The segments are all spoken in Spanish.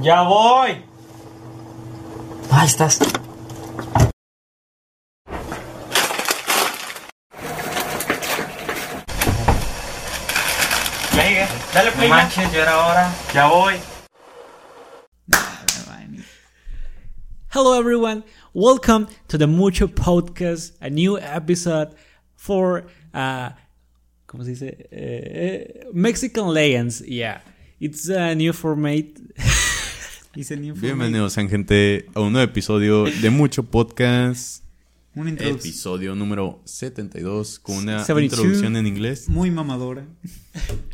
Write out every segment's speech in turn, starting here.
Ya voy. Ahí estás. Venga, dale play. No manches, ya era hora. Ya voy. Hello, everyone. Welcome to the Mucho Podcast, a new episode for, uh, ¿cómo se dice? Uh, Mexican Legends. Yeah, it's a new format. it's a new format. Bienvenidos, gente, a un nuevo episodio de Mucho Podcast. Un episodio número 72 con una introducción en inglés. Muy mamadora.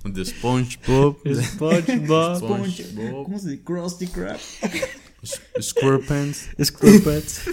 De SpongeBob. SpongeBob. SpongeBob. ¿Cómo se dice? Krusty Krab. Squarepants. Squarepants.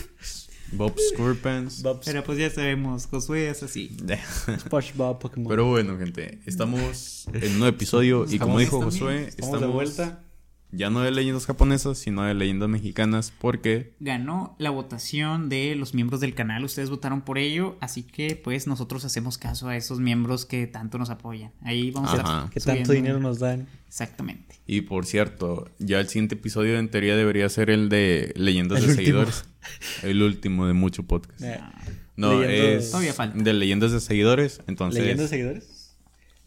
Bob Squarepants. Pero pues ya sabemos, Josué es así. SpongeBob, Pokémon. Pero bueno, gente, estamos en un nuevo episodio y como dijo Josué, estamos de vuelta ya no de leyendas japonesas, sino de leyendas mexicanas, porque ganó la votación de los miembros del canal, ustedes votaron por ello, así que pues nosotros hacemos caso a esos miembros que tanto nos apoyan. Ahí vamos a ver que tanto dinero nos dan. Exactamente. Y por cierto, ya el siguiente episodio en teoría debería ser el de leyendas de seguidores. El último de mucho podcast. No, es de leyendas de seguidores, entonces ¿Leyendas de seguidores?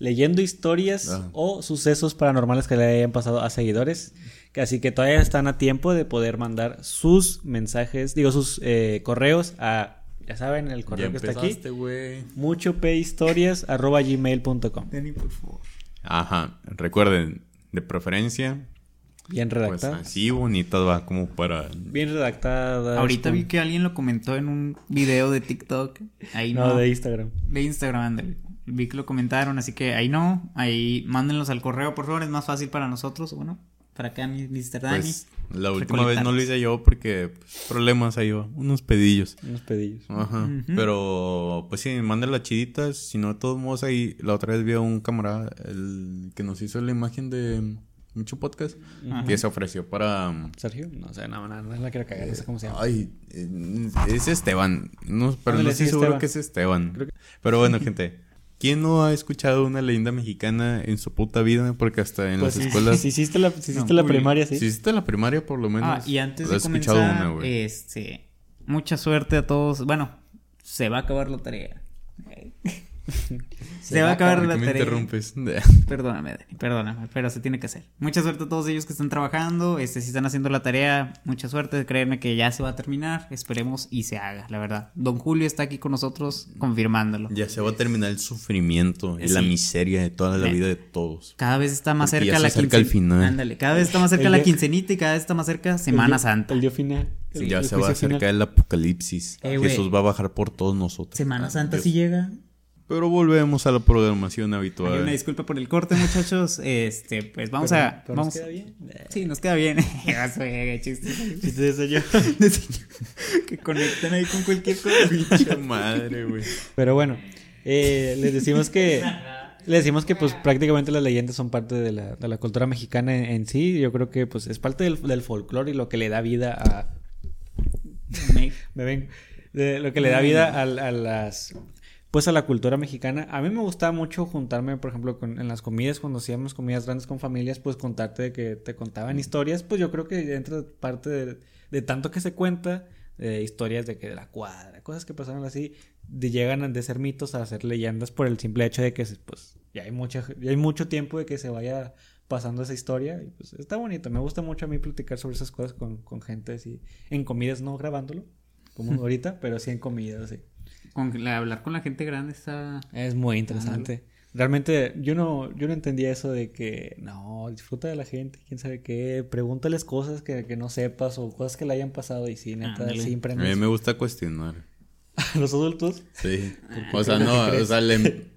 leyendo historias o sucesos paranormales que le hayan pasado a seguidores. Así que todavía están a tiempo de poder mandar sus mensajes, digo, sus eh, correos a, ya saben, el correo que está aquí. Mucho arroba gmail.com. Ajá, recuerden, de preferencia. Bien redactada. Pues así bonita va como para. Bien redactada. Ahorita vi que alguien lo comentó en un video de TikTok. Ahí no. no. de Instagram. De Instagram, ándale vi que lo comentaron, así que ahí no, ahí mándenlos al correo, por favor, es más fácil para nosotros, bueno, para acá, Mr. Dani. Pues, la última vez no lo hice yo porque pues, problemas ahí unos pedillos. Unos pedillos. Ajá. Pero, pues sí, manden las chiditas, si no, de todos modos ahí, la otra vez vi a un camarada, el que nos hizo la imagen de mucho podcast que se ofreció para um, Sergio no sé no, no, no, la quiero cagar no sé cómo se llama ay eh, es Esteban no pero no estoy seguro que es Esteban pero bueno gente ¿Quién no ha escuchado una leyenda mexicana en su puta vida? Porque hasta en pues las escuelas. Si hiciste la, si hiciste la primaria, sí. Si hiciste la primaria, por lo menos. Ah, y antes de comenzar, este, mucha suerte a todos. Bueno, se va a acabar la tarea. se, va a acabar la me interrumpes? Perdóname, Dani, perdóname, pero se tiene que hacer. Mucha suerte a todos ellos que están trabajando, este, si están haciendo la tarea, mucha suerte, créeme que ya se va a terminar, esperemos y se haga, la verdad. Don Julio está aquí con nosotros confirmándolo. Ya se va a terminar el sufrimiento, y la miseria de toda la vida de todos. Cada vez está más cerca la quincenita. Ándale, cada vez está más cerca la quincenita y cada vez está más cerca Semana Santa. El día final. ya se va a acercar el apocalipsis. Eh, Jesús va a bajar por todos nosotros. Semana Santa sí llega. Pero volvemos a la programación habitual. una disculpa por el corte, muchachos. Este, pues vamos a. vamos... ¿Nos queda bien? Sí, nos queda bien. Chistes de señor. que conectan ahí con cualquier cosa. madre, güey. Pero bueno, eh, les decimos que. Le decimos que pues prácticamente las leyendas son parte de la, de la cultura mexicana en, sí. Yo creo que pues es parte del, del folclore y lo que le da vida a... Me, ven. De, lo que le da vida a, a, las pues a la cultura mexicana. A mí me gustaba mucho juntarme, por ejemplo, con, en las comidas, cuando hacíamos comidas grandes con familias, pues contarte de que te contaban historias, pues yo creo que entra parte de, tanto que se cuenta, historias de que de la cuadra, cosas que pasaron así, de, llegan de ser mitos a ser leyendas por el simple hecho de que pues ya hay mucha, ya hay mucho tiempo de que se vaya pasando esa historia y pues está bonito. Me gusta mucho a mí platicar sobre esas cosas con, con gente así, en comidas, no grabándolo, como ahorita, pero sí en comidas, hablar con la gente grande está... Es muy interesante. Realmente yo no, yo no entendía eso de que no, disfruta de la gente, quién sabe qué, pregúntales cosas que, no sepas o cosas que le hayan pasado y sí, neta, siempre. A mí me gusta cuestionar. ¿A los adultos? Sí. O sea, no, o sea,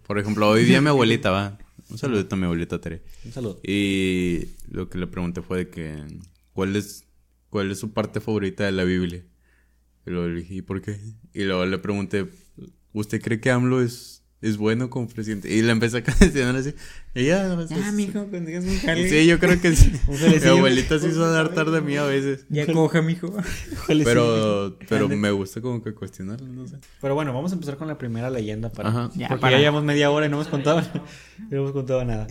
por ejemplo, hoy día mi abuelita va. Un saludito a mi abuelita Tere. Un saludo. Y lo que le pregunté fue de que, ¿cuál es, cuál es su parte favorita de la Biblia? Y luego le dije, ¿y por qué? Y luego le pregunté, ¿usted cree que AMLO es, es bueno como presidente? Y le empecé a cuestionar así. No Ah, mijo, cuando digas un jale. Sí, yo creo que sí. Mi abuelita se hizo dar tarde a mí a veces. Ya coja, mijo. pero, pero me gusta como que cuestionarlo, no sé. Pero bueno, vamos a empezar con la primera leyenda para. Ajá. Ya, porque ya llevamos media hora y no hemos contado, no hemos contado nada.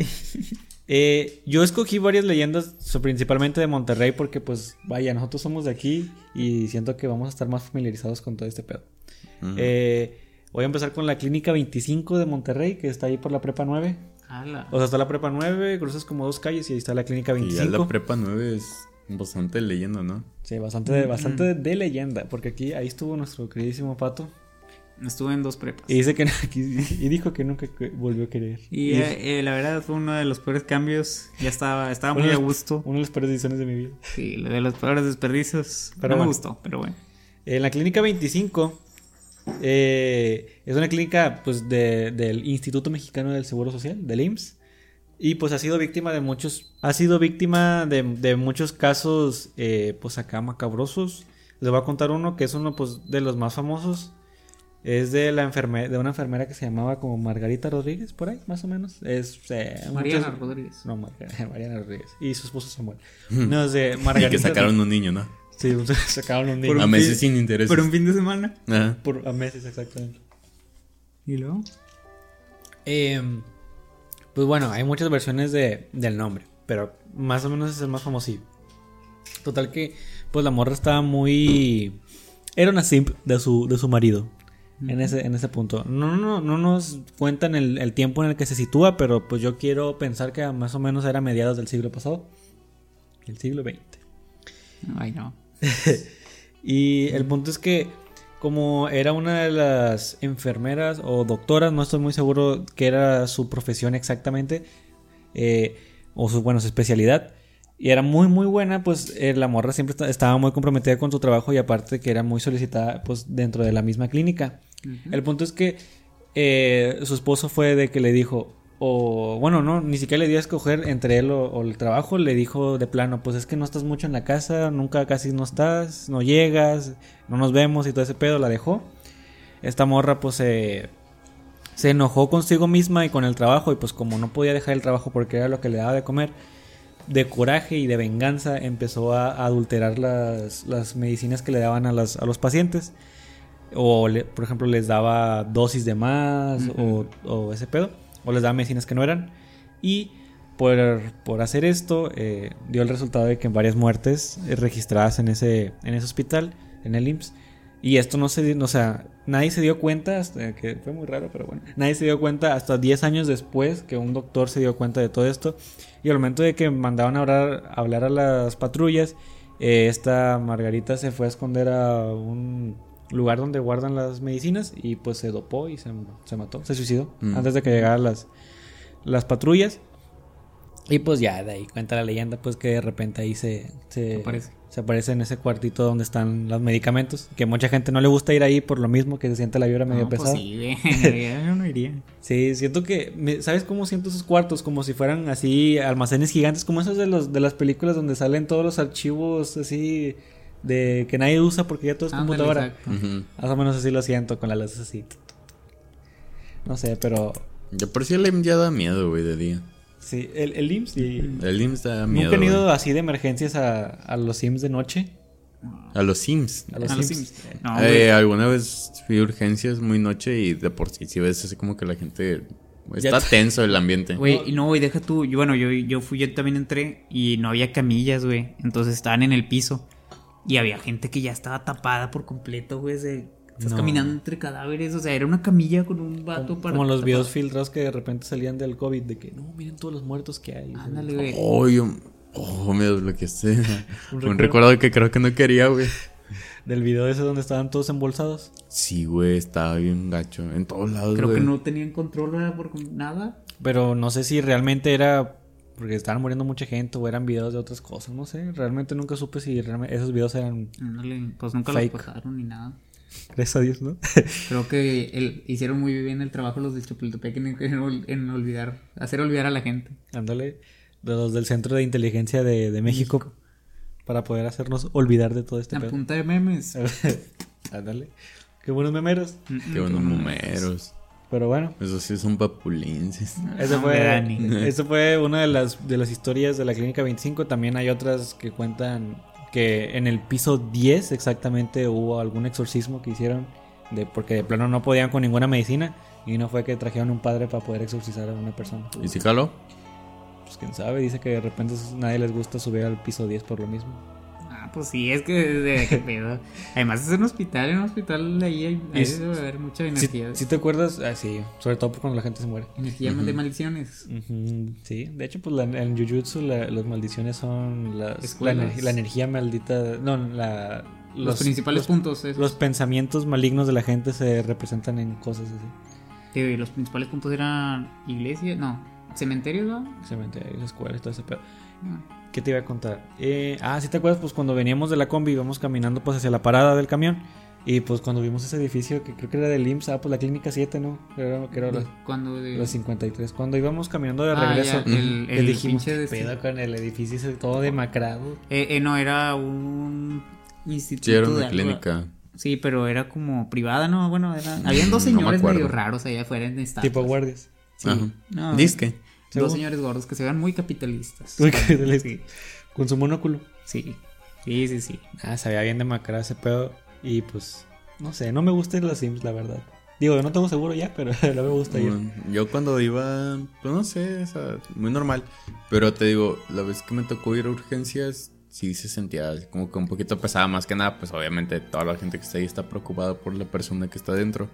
Eh, yo escogí varias leyendas, principalmente de Monterrey, porque pues vaya, nosotros somos de aquí y siento que vamos a estar más familiarizados con todo este pedo. Eh, voy a empezar con la Clínica 25 de Monterrey, que está ahí por la Prepa 9. O sea, está la Prepa 9, cruzas como dos calles y ahí está la Clínica 25. Y ya la Prepa 9 es bastante leyenda, ¿no? Sí, bastante, de, bastante de leyenda, porque aquí ahí estuvo nuestro queridísimo Pato. Estuve en dos prepas. Y dice que y dijo que nunca volvió a querer. Y, eh, la verdad fue uno de los peores cambios. Ya estaba, estaba muy a gusto. Una de las peores decisiones de mi vida. Sí, de los peores desperdicios. Pero no me gustó, pero bueno. En la clínica 25 eh, es una clínica pues del Instituto Mexicano del Seguro Social, del IMSS. Y pues ha sido víctima de muchos, ha sido víctima de, de muchos casos eh, pues acá macabrosos. Les voy a contar uno que es uno pues de los más famosos. Es de la enfermera, de una enfermera que se llamaba como Margarita Rodríguez, por ahí, más o menos. Es eh, Mariana Rodríguez. No, Mariana Rodríguez. Y su esposo Samuel. No sé, Margarita. Y que sacaron un niño, ¿no? Sí, sacaron un niño. a meses sin interés. Por un fin de semana. Por, a meses, exactamente. ¿Y luego? Em, pues bueno, hay muchas versiones de, del nombre, pero más o menos es el más famoso. Total que, pues la morra estaba muy... Era una simp de su, de su marido en ese, en ese punto. No, no, no nos cuentan el, tiempo en el que se sitúa, pero pues yo quiero pensar que más o menos era mediados del siglo pasado. El siglo XX. Ay, no. y el punto es que como era una de las enfermeras o doctoras, no estoy muy seguro que era su profesión exactamente, eh, o su, bueno, su especialidad, y era muy, muy buena, pues eh, la morra siempre estaba muy comprometida con su trabajo y aparte que era muy solicitada pues dentro de la misma clínica. El punto es que eh, su esposo fue de que le dijo, o bueno, no, ni siquiera le dio a escoger entre él o, el trabajo, le dijo de plano, pues es que no estás mucho en la casa, nunca casi no estás, no llegas, no nos vemos y todo ese pedo, la dejó. Esta morra pues se enojó consigo misma y con el trabajo y pues como no podía dejar el trabajo porque era lo que le daba de comer, de coraje y de venganza empezó a, adulterar las, las, medicinas que le daban a, las, a los pacientes. O, por ejemplo, les daba dosis de más o, ese pedo. O les daba medicinas que no eran. Y por, por hacer esto, eh, dio el resultado de que varias muertes eh, registradas en ese, en ese hospital, en el IMSS. Y esto no se o sea, nadie se dio cuenta, hasta, que fue muy raro, pero bueno, nadie se dio cuenta hasta 10 años después que un doctor se dio cuenta de todo esto. Y al momento de que mandaban a hablar, a, hablar a las patrullas, eh, esta Margarita se fue a esconder a un lugar donde guardan las medicinas y pues se dopó y se, mató, se suicidó mm. antes de que llegaran las, las patrullas. Y pues ya de ahí cuenta la leyenda pues que de repente ahí se, se, aparece. se aparece en ese cuartito donde están los medicamentos. Que mucha gente no le gusta ir ahí por lo mismo que se siente la vibra medio pues pesada. sí, yo no iría. sí, siento que, ¿sabes cómo siento esos cuartos? Como si fueran así almacenes gigantes, como esos de, los, de las películas donde salen todos los archivos así de que nadie usa porque ya todo es computadora. Más o menos así lo siento con las luces así. No sé, pero... Yo por si el ya da miedo, güey, de día. Sí, el, el IMSS y... El IMSS da miedo. ¿Nunca han ido así de emergencias a, a los Sims de noche? A los Sims. A los, Sims. eh, alguna vez fui a urgencias muy noche y de por sí, si ves así como que la gente Está tenso el ambiente. Güey, no, güey, deja tú. Yo, bueno, yo, yo fui, yo también entré y no había camillas, güey. Entonces estaban en el piso. Y había gente que ya estaba tapada por completo, güey. Estás caminando entre cadáveres, o sea, era una camilla con un vato como, para. Como los videos filtrados que de repente salían del COVID, de que no, miren todos los muertos que hay. Ándale, güey. Oh, yo, oh, me desbloqueaste. un, un recuerdo que creo que no quería, güey. Del video ese donde estaban todos embolsados. Sí, güey, estaba bien gacho. En todos lados, Creo que no tenían control, ¿verdad? Por nada. Pero no sé si realmente era porque estaban muriendo mucha gente o eran videos de otras cosas, no sé. Realmente nunca supe si esos videos eran. pues nunca los cortaron ni nada. Gracias a Dios, ¿no? Creo que el, hicieron muy bien el trabajo los de Chapultepec en, en, olvidar, hacer olvidar a la gente. Ándale, los del Centro de Inteligencia de, México, para poder hacernos olvidar de todo este A punta de memes. Ándale. Qué buenos memeros. Qué buenos memeros. Pero bueno. Eso sí son papulenses. Eso fue, eso fue una de las, de las historias de la Clínica 25. También hay otras que cuentan que en el piso 10 exactamente hubo algún exorcismo que hicieron. De, porque de plano no podían con ninguna medicina. Y no fue que trajeron un padre para poder exorcizar a una persona. ¿Y si caló? pues quién sabe. Dice que de repente nadie les gusta subir al piso 10 por lo mismo. Pues sí, es que de qué pedo. Además es un hospital, en un hospital ahí, hay, ahí debe haber mucha energía. Si, te acuerdas, ah, sí, sobre todo cuando la gente se muere. Energía de maldiciones. Sí, de hecho, pues en Jujutsu las maldiciones son las, la, la, energía maldita. No, la los, principales puntos. Los pensamientos malignos de la gente se representan en cosas así. los principales puntos eran iglesias, no, cementerios, ¿no? Cementerios, escuelas, todo ese pedo. Ah. ¿Qué te iba a contar? Eh, ah, si te acuerdas, pues cuando veníamos de la combi íbamos caminando pues hacia la parada del camión. Y pues cuando vimos ese edificio, que creo que era del IMSS, ah, pues la clínica 7, ¿no? Era, que era los, cuando de... los 53. Cuando íbamos caminando de ah, regreso, el, el, dijimos, ¿qué pedo con el edificio todo demacrado? Eh, eh, no, era un instituto. Sí, era una clínica. Sí, pero era como privada, ¿no? Bueno, era... habían dos señores medio raros allá afuera en esta. Tipo guardias. Sí. No, Disque. Dos señores gordos que se vean muy capitalistas. Muy capitalistas. Con su monóculo. Sí. Sí, sí, sí. Ah, se veía bien demacrado ese pedo. Y pues, no sé, no me gustan los Sims, la verdad. Digo, no tengo seguro ya, pero no me gusta ir. Yo cuando iba, pues no sé, o sea, muy normal. Pero te digo, la vez que me tocó ir a urgencias, sí se sentía como que un poquito pesada, más que nada, pues obviamente toda la gente que está ahí está preocupada por la persona que está dentro.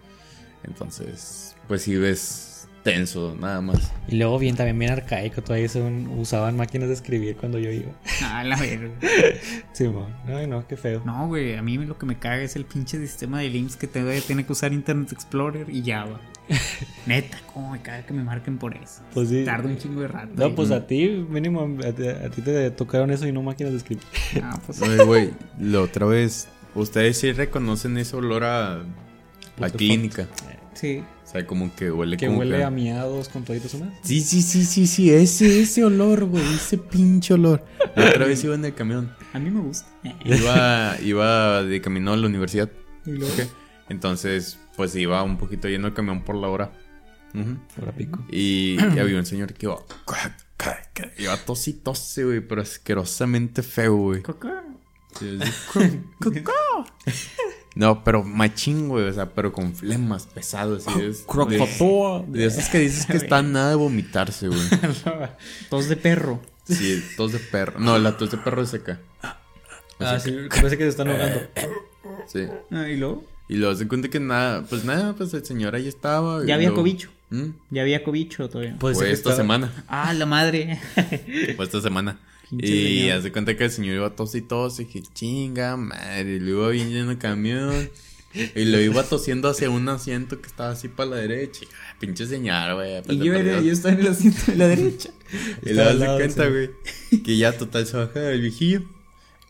Entonces, pues sí ves tenso, nada más. Y luego bien, también bien arcaico, todavía usaban máquinas de escribir cuando yo iba. Ah, la verga. sí, no, no, qué feo. No, güey, a mí lo que me caga es el pinche sistema de links que te tiene que usar Internet Explorer y Java. Neta, cómo me caga que me marquen por eso. Pues sí. Tarda un chingo de rato. No, pues a ti, mínimo, a, ti te tocaron eso y no máquinas de escribir. Ah, pues. güey, la otra vez, ustedes sí reconocen ese olor a, a clínica. Sí. O sea, como que huele que huele a miados con toditos humanos. Sí, sí, sí, sí, sí, ese, ese olor, güey, ese pinche olor. La otra vez iba en el camión. A mí me gusta. Iba, iba de camino a la universidad. ¿Y luego? Entonces, pues iba un poquito lleno el camión por la hora. Por pico. Y, había un señor que iba. Iba tos y tose, güey, pero asquerosamente feo, güey. ¿Coca? Sí, no, pero machín, güey, o sea, pero con flemas pesados. Y es, de, de esos que dices que están nada de vomitarse, güey. tos de perro. Sí, tos de perro. No, la tos de perro es seca. Ah, sí, parece que se están ahogando. Sí. Ah, ¿y luego? Y luego se cuenta que nada, pues nada, pues el señor ahí estaba. Ya había cobicho. ¿Mm? Ya había cobicho todavía. Pues Fue esta semana. Ah, la madre. Fue esta semana y hace cuenta que el señor iba tos y tos. Y dije, chinga madre. Y luego iba bien el camión. Y lo iba tosiendo hacia un asiento que estaba así para la derecha. pinche señor, güey. Y yo, era, yo estaba en el asiento de la derecha. y luego hace cuenta, güey. Que ya total se baja el viejillo.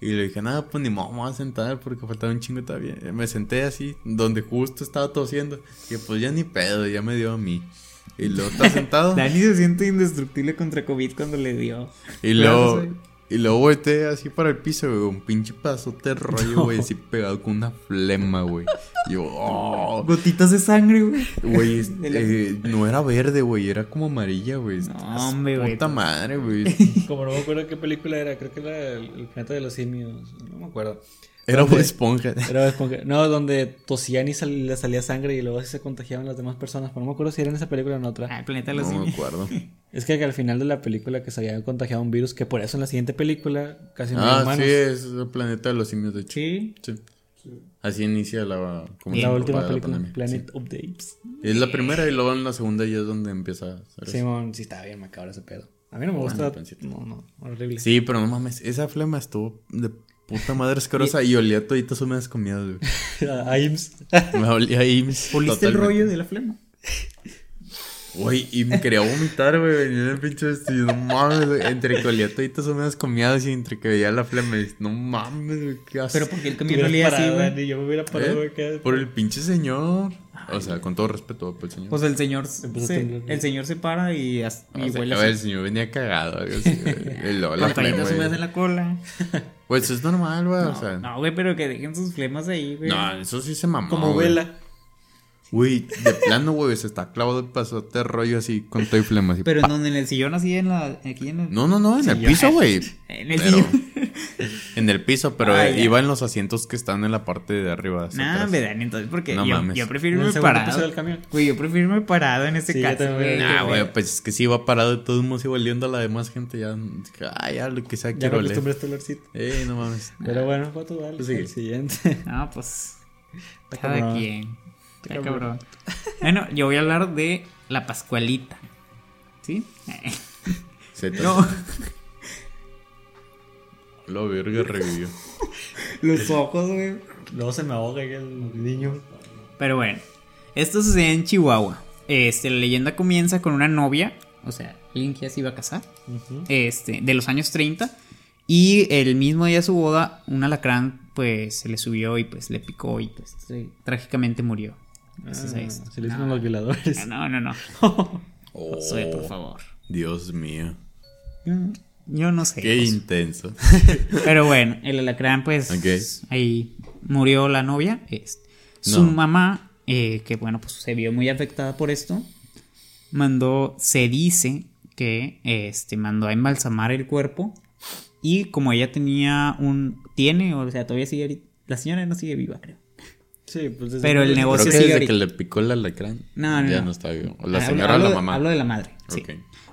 Y le dije, nada, pues ni modo, vamos a sentar porque faltaba un chingo todavía. Me senté así, donde justo estaba tosiendo. Y pues ya ni pedo, ya me dio a mí. Y luego está sentado. Dani se siente indestructible contra COVID cuando le dio. Y luego. Y luego volteé así para el piso, güey. Un pinche pasote de rollo, güey. Así pegado con una flema, güey. Y yo, oh. Gotitas de sangre, güey. Güey, eh, no era verde, güey. Era como amarilla, güey. No, hombre, güey. Puta madre, güey. como no me acuerdo qué película era. Creo que era El, el planeta de los simios. No me acuerdo. Era Bob Esponja. Era Esponja. No, donde tosían y le salía sangre y luego se contagiaban las demás personas. Pero no me acuerdo si era en esa película o en otra. Ah, Planeta de los No me acuerdo. es que al final de la película que se había contagiado un virus, que por eso en la siguiente película casi no Ah, sí, es el Planeta de los Simios, de hecho. Sí. sí. Así inicia la, como la última película, Planet of the Apes. Es la primera y luego en la segunda ya es donde empieza a Simón, sí, está bien macabro ese pedo. A mí no me gusta. no, no, horrible. Sí, pero no mames, esa flema estuvo de Puta madre asquerosa. y, y olía toditas húmedas comidas, güey. a IMSS. Me olía a IMSS. ¿Oliste el rollo de la flema? Güey, y me quería vomitar, güey. Venía en el pinche vestido. No mames, güey. Entre que olía toditas húmedas comidas y entre que veía la flema. No mames, güey. Qué asco. Pero porque el camino olía así, güey. Yo me hubiera parado, ¿Eh? güey. Por el pinche señor. O sea, con todo respeto por el señor. Pues el señor se, el señor se para y, y huele a ver, el señor venía cagado. Algo así, el, la flema, en la cola. Pues es normal, güey. No, o sea. no, güey, pero que dejen sus flemas ahí, güey. No, eso sí se mamó. Como vela. Güey, de plano, güey, se está clavado el pasote rollo así con todo y flema. Así, pero en donde en el sillón así en la. Aquí en el... No, no, no, en el piso, güey. en el sillón. en el piso, pero Ay, ya. iba en los asientos que están en la parte de arriba. No, me dan entonces porque No yo, mames. yo prefiero el irme parado. del camión. Güey, yo prefiero irme parado en este Sí, yo caso, también. güey. Ah, güey, pues es que si iba parado de todos modos iba oliendo a la demás gente. Ya, ah, ya lo que sea Ya quiero me oler. acostumbré a este olorcito. Eh, no mames. Pero bueno, ¿cuánto dale? Pues. El siguiente. No, pues. Cada cabrón. quien. Está cabrón. cabrón. Bueno, yo voy a hablar de la Pascualita. ¿Sí? No. Lo verga revivió. Los ojos, güey. Luego se me ahoga el niño. Pero bueno, esto sucede en Chihuahua. Este, la leyenda comienza con una novia, o sea, alguien que ya se iba a casar, este, de los años 30. Y el mismo día de su boda, un alacrán, pues, se le subió y pues le picó y pues trágicamente murió. Ah, esto. se le dicen No, los violadores. No, no, no. Oh, Josué, por favor. Dios mío. Yo no sé. Qué intenso. Pero bueno, el alacrán, pues Ok. ahí murió la novia. Este, Su No. mamá, eh, que bueno, pues se vio muy afectada por esto, mandó, se dice que este, mandó a embalsamar el cuerpo. Y como ella tenía un. Tiene, o sea, todavía sigue. La señora no sigue viva, creo. Sí, pues desde Pero el Creo negocio que sigue desde ahorita. que le picó el alacrán. No, no, Ya no. no está vivo. O La Hablo- señora o la de- mamá. Hablo de la madre. Sí.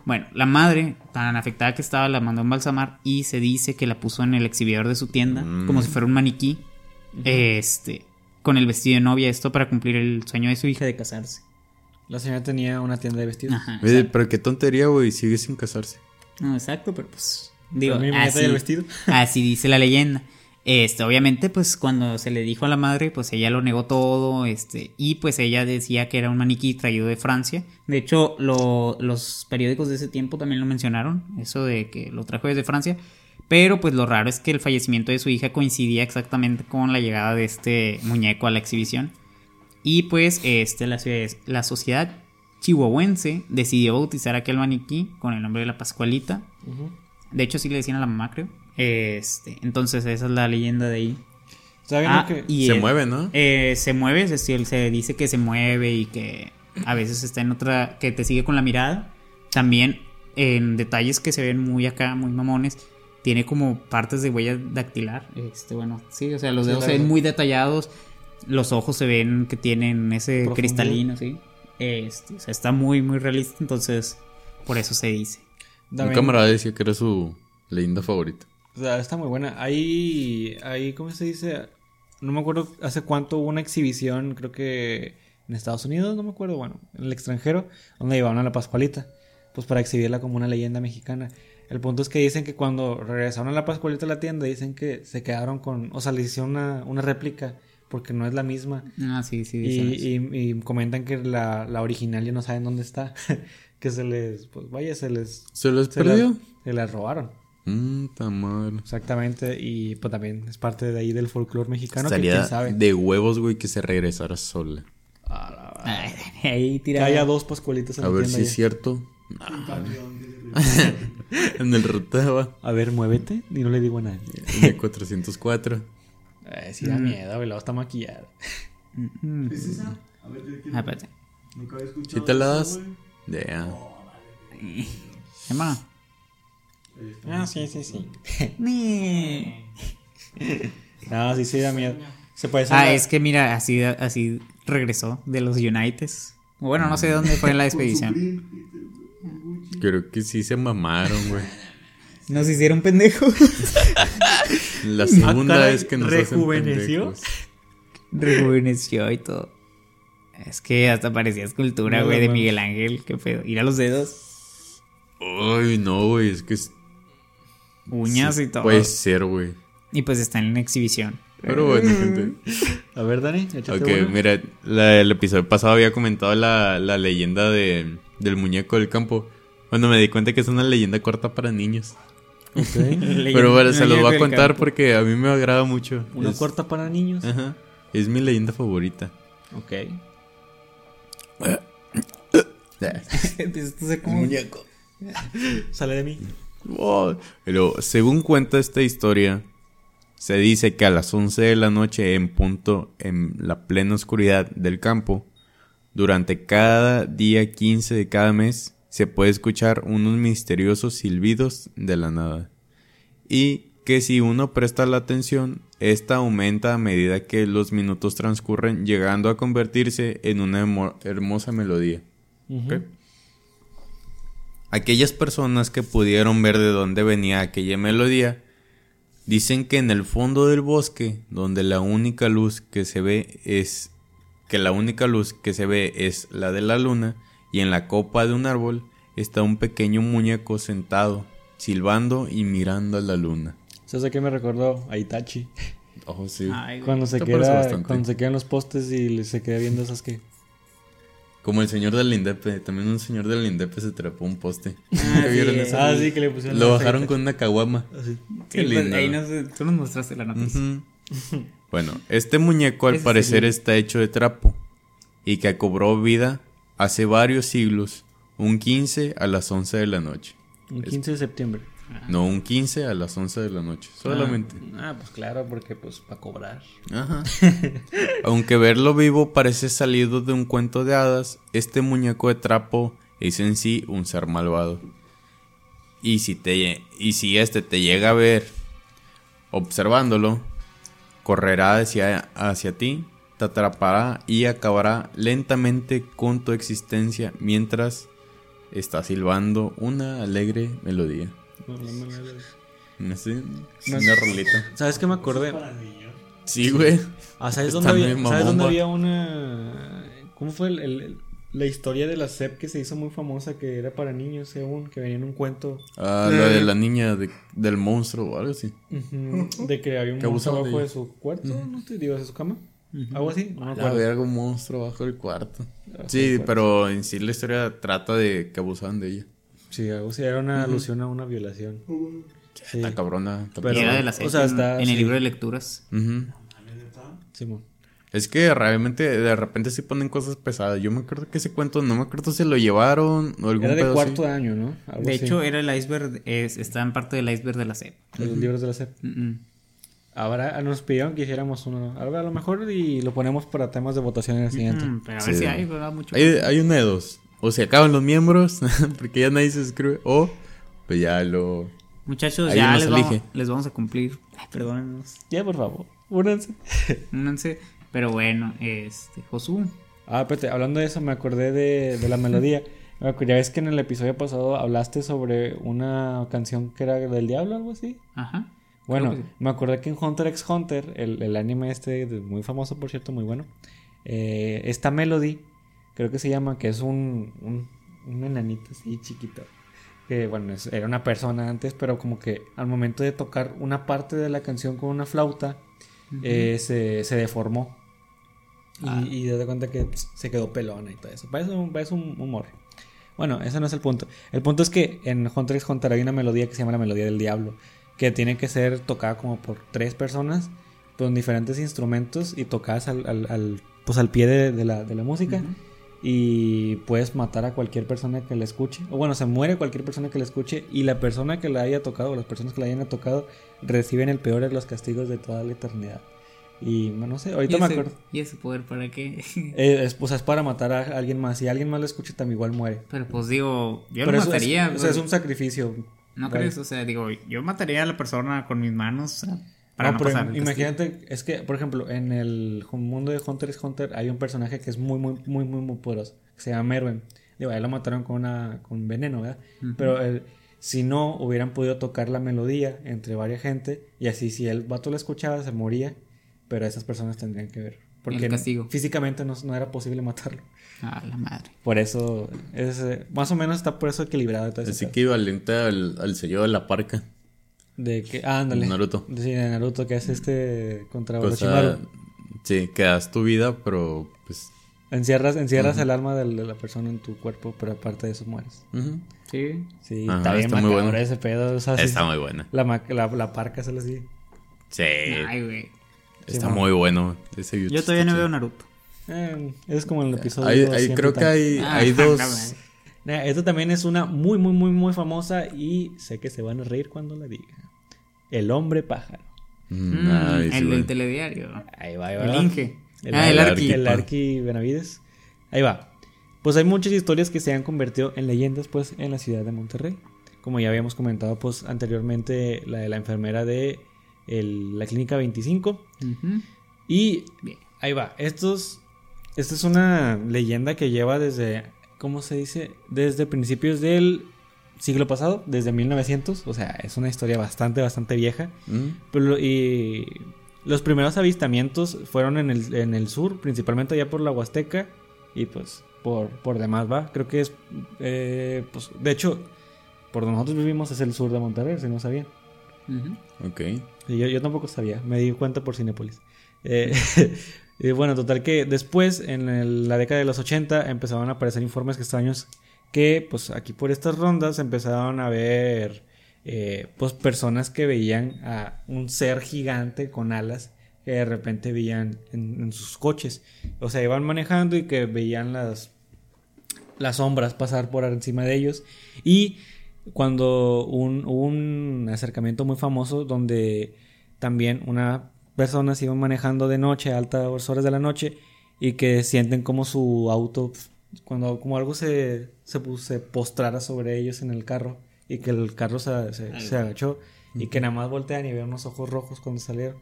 Bueno, la madre, tan afectada que estaba, la mandó a embalsamar y se dice que la puso en el exhibidor de su tienda, Mm. como si fuera un maniquí, este, con el vestido de novia, esto para cumplir el sueño de su hija de casarse. La señora tenía una tienda de vestidos. Ajá. Oye, pero qué tontería, güey. Sigue sin casarse. No, exacto, pero pues, digo, A mí me así, el vestido. así dice la leyenda. Este, obviamente, pues cuando se le dijo a la madre, pues ella lo negó todo, este, y pues ella decía que era un maniquí traído de Francia. De hecho, lo- los periódicos de ese tiempo también lo mencionaron, eso de que lo trajo desde Francia. Pero pues lo raro es que el fallecimiento de su hija coincidía exactamente con la llegada de este muñeco a la exhibición. Y pues este, la, la sociedad chihuahuense decidió bautizar aquel maniquí con el nombre de la Pascualita. De hecho, sí le decían a la mamá, creo. Este, entonces, esa es la leyenda de ahí. ¿Saben Ah, que? y Se el- mueve, ¿no? eh, se mueve, se, se- se dice que se mueve y que a veces está en otra, que te sigue con la mirada. También en detalles que se ven muy acá, muy mamones, tiene como partes de huella dactilar. Este, bueno, sí, o sea, los Sí, dedos se claro. ven muy detallados, los ojos se ven que tienen ese Profundo. cristalino, sí. Este, o sea, está muy, muy realista, entonces por eso se dice. Un También- camarada decía que era su leyenda favorita. O sea, está muy buena. Ahí, ahí, ¿cómo se dice? No me acuerdo hace cuánto hubo una exhibición, creo que en Estados Unidos, no me acuerdo, bueno, en el extranjero, donde llevaban a la Pascualita, pues para exhibirla como una leyenda mexicana. El punto es que dicen que cuando regresaron a la Pascualita a la tienda, dicen que se quedaron con, o sea, les hicieron una, una réplica, porque no es la misma. Ah, sí, sí, Y, dicen eso. y- y comentan que la, la original ya no saben dónde está. que se les, pues vaya, se les... ¿Se Se perdió? la, se la robaron. Mmm, tan madre. Exactamente, y pues también es parte de ahí del folclore mexicano que Estaría quién sabe. de huevos, güey, que se regresara sola. Ay, ahí Que tira. haya dos pascualitas en A la ver si es cierto. en el rotaba. A ver, muévete y no le digo a nadie. De 404. Ay, sí da miedo, güey, luego está maquillado. Mm. ¿Es esa? A ver. Ah, espérate. Nunca había escuchado. ¿Sí te la eso, das? güey. Ya. Emma. Ah, sí, sí, sí. Ni. No, sí, sí da miedo. Se puede Ah, es que mira, así, así regresó de los Unites. Bueno, no sé dónde fue en la su expedición. Creo que sí se mamaron, güey. Nos hicieron pendejos. La segunda caray, vez que nos hacen ¿rejuveneció? pendejos. Rejuveneció y todo. Es que hasta parecía escultura, No, güey, de. Miguel Ángel. Qué pedo. Ir a los dedos, Ay, no, güey, es que es- uñas sí, y todo. Puede ser, güey. Y pues está en exhibición. Pero bueno, gente. A ver, Dani, échate Ok, una. mira, la- el episodio pasado había comentado la, la leyenda de, del muñeco del campo. Cuando me di cuenta que es una leyenda corta para niños. Pero bueno, se los voy a contar porque a mí me agrada mucho. Una Es- corta para niños. Ajá. Es mi leyenda favorita. Ok. muñeco. Sale de mí. Oh, Pero según cuenta esta historia, se dice que a las 11 de la noche en punto, en la plena oscuridad del campo, durante cada día 15 de cada mes, se puede escuchar unos misteriosos silbidos de la nada. Y que si uno presta la atención, esta aumenta a medida que los minutos transcurren, llegando a convertirse en una hermosa melodía. Aquellas personas que pudieron ver de dónde venía aquella melodía, dicen que en el fondo del bosque, donde la única luz que se ve es que la única luz que se ve es la de la luna y en la copa de un árbol está un pequeño muñeco sentado, silbando y mirando a la luna. ¿Sabes a qué me recordó? A Itachi. Oh, sí. Ay. Cuando se, queda, cuando se quedan los postes y le- se queda viendo esas que... Como el señor del Indepe, también un señor del Indepe se trepó un poste. Ah, ¿Ya vieron sí, eso? Ah, sí, que le pusieron... Lo bajaron feita. con una caguama. Sí, Qué pues, lindo. ahí nos- tú nos mostraste la noticia. Ujú. Bueno, este muñeco al Ese parecer sí. está hecho de trapo y que cobró vida hace varios siglos, un 15 a las 11 de la noche. El 15 de septiembre. No, un 15 a las 11 de la noche, solamente. Ah, pues claro, porque pues para cobrar. Ajá. Aunque verlo vivo parece salido de un cuento de hadas, este muñeco de trapo es en sí un ser malvado. Y si te y si este te llega a ver observándolo, correrá hacia, hacia ti, te atrapará y acabará lentamente con tu existencia mientras está silbando una alegre melodía. Así, una rolita. ¿Sabes qué me acordé? Sí, güey. Ah, ¿sabes Está dónde, había, ¿sabes dónde había una... ¿Cómo fue el- el- el- la historia de la SEP que se hizo muy famosa, que era para niños, según, que venía en un cuento Ah, la de la niña de- del monstruo o algo así. ujú, de que había un Que monstruo abusaban de abajo de ella. su cuarto, ¿no te digo, de su cama? Algo así, no me La acuerdo. verga, un monstruo bajo el cuarto. Bajo Sí, el cuarto. pero en sí la historia trata de que abusaban de ella. Sí, algo así, era una alusión a una violación. Sí, Está cabrona. está Pero- de la o sea, en- está- en sí. el libro de lecturas. Ujú. Simón. Es que realmente de repente sí ponen cosas pesadas. Yo me acuerdo que ese cuento, no me acuerdo si lo llevaron o algún Era de pedo cuarto así. año, ¿no? Algo De así, hecho, era el iceberg, es, está en parte del iceberg de la SEP. de los libros de la SEP. Ahora nos pidieron que hiciéramos uno. Ahora a lo mejor y lo ponemos para temas de votación en el siguiente. Mm, pero a ver Sí. si hay, ¿verdad? Mucho. Hay, hay una de dos. O se acaban los miembros, porque ya nadie se suscribe. O pues ya lo... Muchachos, ya les vamos, elige. les vamos a cumplir. Ay, perdónenos. Ya, por favor, únanse. Únanse. Pero bueno, este, Josu. Ah, espérate, hablando de eso, me acordé de, de la melodía. Ya ves que en el episodio pasado hablaste sobre una canción que era del diablo o algo así. Ajá. Bueno, sí. me acordé que en Hunter x Hunter, el, el anime este, muy famoso por cierto, muy bueno, eh, esta melody, creo que se llama, que es un, un, un enanito así chiquito. Que bueno, es- era una persona antes, pero como que al momento de tocar una parte de la canción con una flauta, eh, se, se deformó. Y, Ah. y das cuenta que pues, se quedó pelona y todo eso. Parece un, parece un, morro. Bueno, ese no es el punto. El punto es que en Hunter x Hunter hay una melodía que se llama la melodía del diablo. Que tiene que ser tocada como por tres personas. Con diferentes instrumentos y tocadas al, al, al- pues al pie de, de la, de la música. Y puedes matar a cualquier persona que la escuche. O bueno, se muere cualquier persona que la escuche. Y la persona que la haya tocado, o las personas que la hayan tocado, reciben el peor de los castigos de toda la eternidad. Y bueno, no sé, ¿Y ahorita me acuerdo. ¿Y ese poder para qué? Eh, es, pues es para matar a alguien más. Si alguien más lo escucha, también igual muere. Pero pues digo, yo Pero lo eso es- mataría. o sea, es un sacrificio. ¿No Vale. crees? O sea, digo, yo mataría a la persona con mis manos o sea, para No, no, pero pasar. el imagínate, es que, por ejemplo, en el mundo de Hunter x Hunter hay un personaje que es muy, muy, muy, muy, muy poderoso. Que se llama Merwin. Digo, a él lo mataron con, una, con veneno, ¿verdad? Pero él- si no, hubieran podido tocar la melodía entre varias gente. Y así, si el vato la escuchaba, se moría. Pero esas personas tendrían que ver. Porque El castigo. físicamente no, no era posible matarlo. Ah, la madre. Por eso, es, eh, más o menos está por eso equilibrado. todo ese Así pedo. equivalente al, al sello de la parca. De que, ah, ándale. Naruto. Sí, de Naruto que hace este contra Cosa, Orochimaru. sí, que das tu vida, pero pues... Encierras, encierras el alma de la persona en tu cuerpo, pero aparte de eso mueres. ujú. Sí. Sí, Ajá, está bien está muy bueno. ese pedo. o sea, sí, Está muy buena. La, la, la parca se así. Sí, Ay, güey. está Sí, muy bueno. Ese Yo todavía no está veo chido. Naruto. Eh, es como el episodio. Hay- hay- 200 creo que hay, Ah, hay dos... Nah, Esta también es una muy, muy, muy, muy famosa y sé que se van a reír cuando la diga. El hombre pájaro. Mm, Mm, el del telediario. Ahí va, ahí va. El Inge. El, ah, el Arqui. Arqui. El Arqui Benavides. Ahí va. Pues hay muchas historias que se han convertido en leyendas, pues, en la ciudad de Monterrey. como ya habíamos comentado pues anteriormente, la de la enfermera de el- la clínica 25. Ujú. Y Bien. ahí va. Estos, esta es una leyenda que lleva desde, ¿cómo se dice? Desde principios del siglo pasado, desde 1900. O sea, es una historia bastante, bastante vieja. Mm. Pero y los primeros avistamientos fueron en el, en el sur, principalmente allá por la Huasteca y pues por, por demás, ¿va? Creo que es, eh, pues, de hecho, por donde nosotros vivimos es el sur de Monterrey, si no sabían. Ok. Sí, Yo, yo tampoco sabía, me di cuenta por Cinépolis. Eh, y bueno, total que después, en el- la década de los 80, empezaron a aparecer informes extraños que, pues aquí por estas rondas empezaron a ver, eh, pues personas que veían a un ser gigante con alas que de repente veían en, sus coches. O sea, iban manejando y que veían las, las sombras pasar por encima de ellos. Y cuando un, hubo un acercamiento muy famoso donde también una persona se iba manejando de noche a altas horas de la noche y que sienten como su auto, cuando como algo se, se, postrara sobre ellos en el carro y que el carro se, se- se agachó y que nada más voltean y ven unos ojos rojos cuando salieron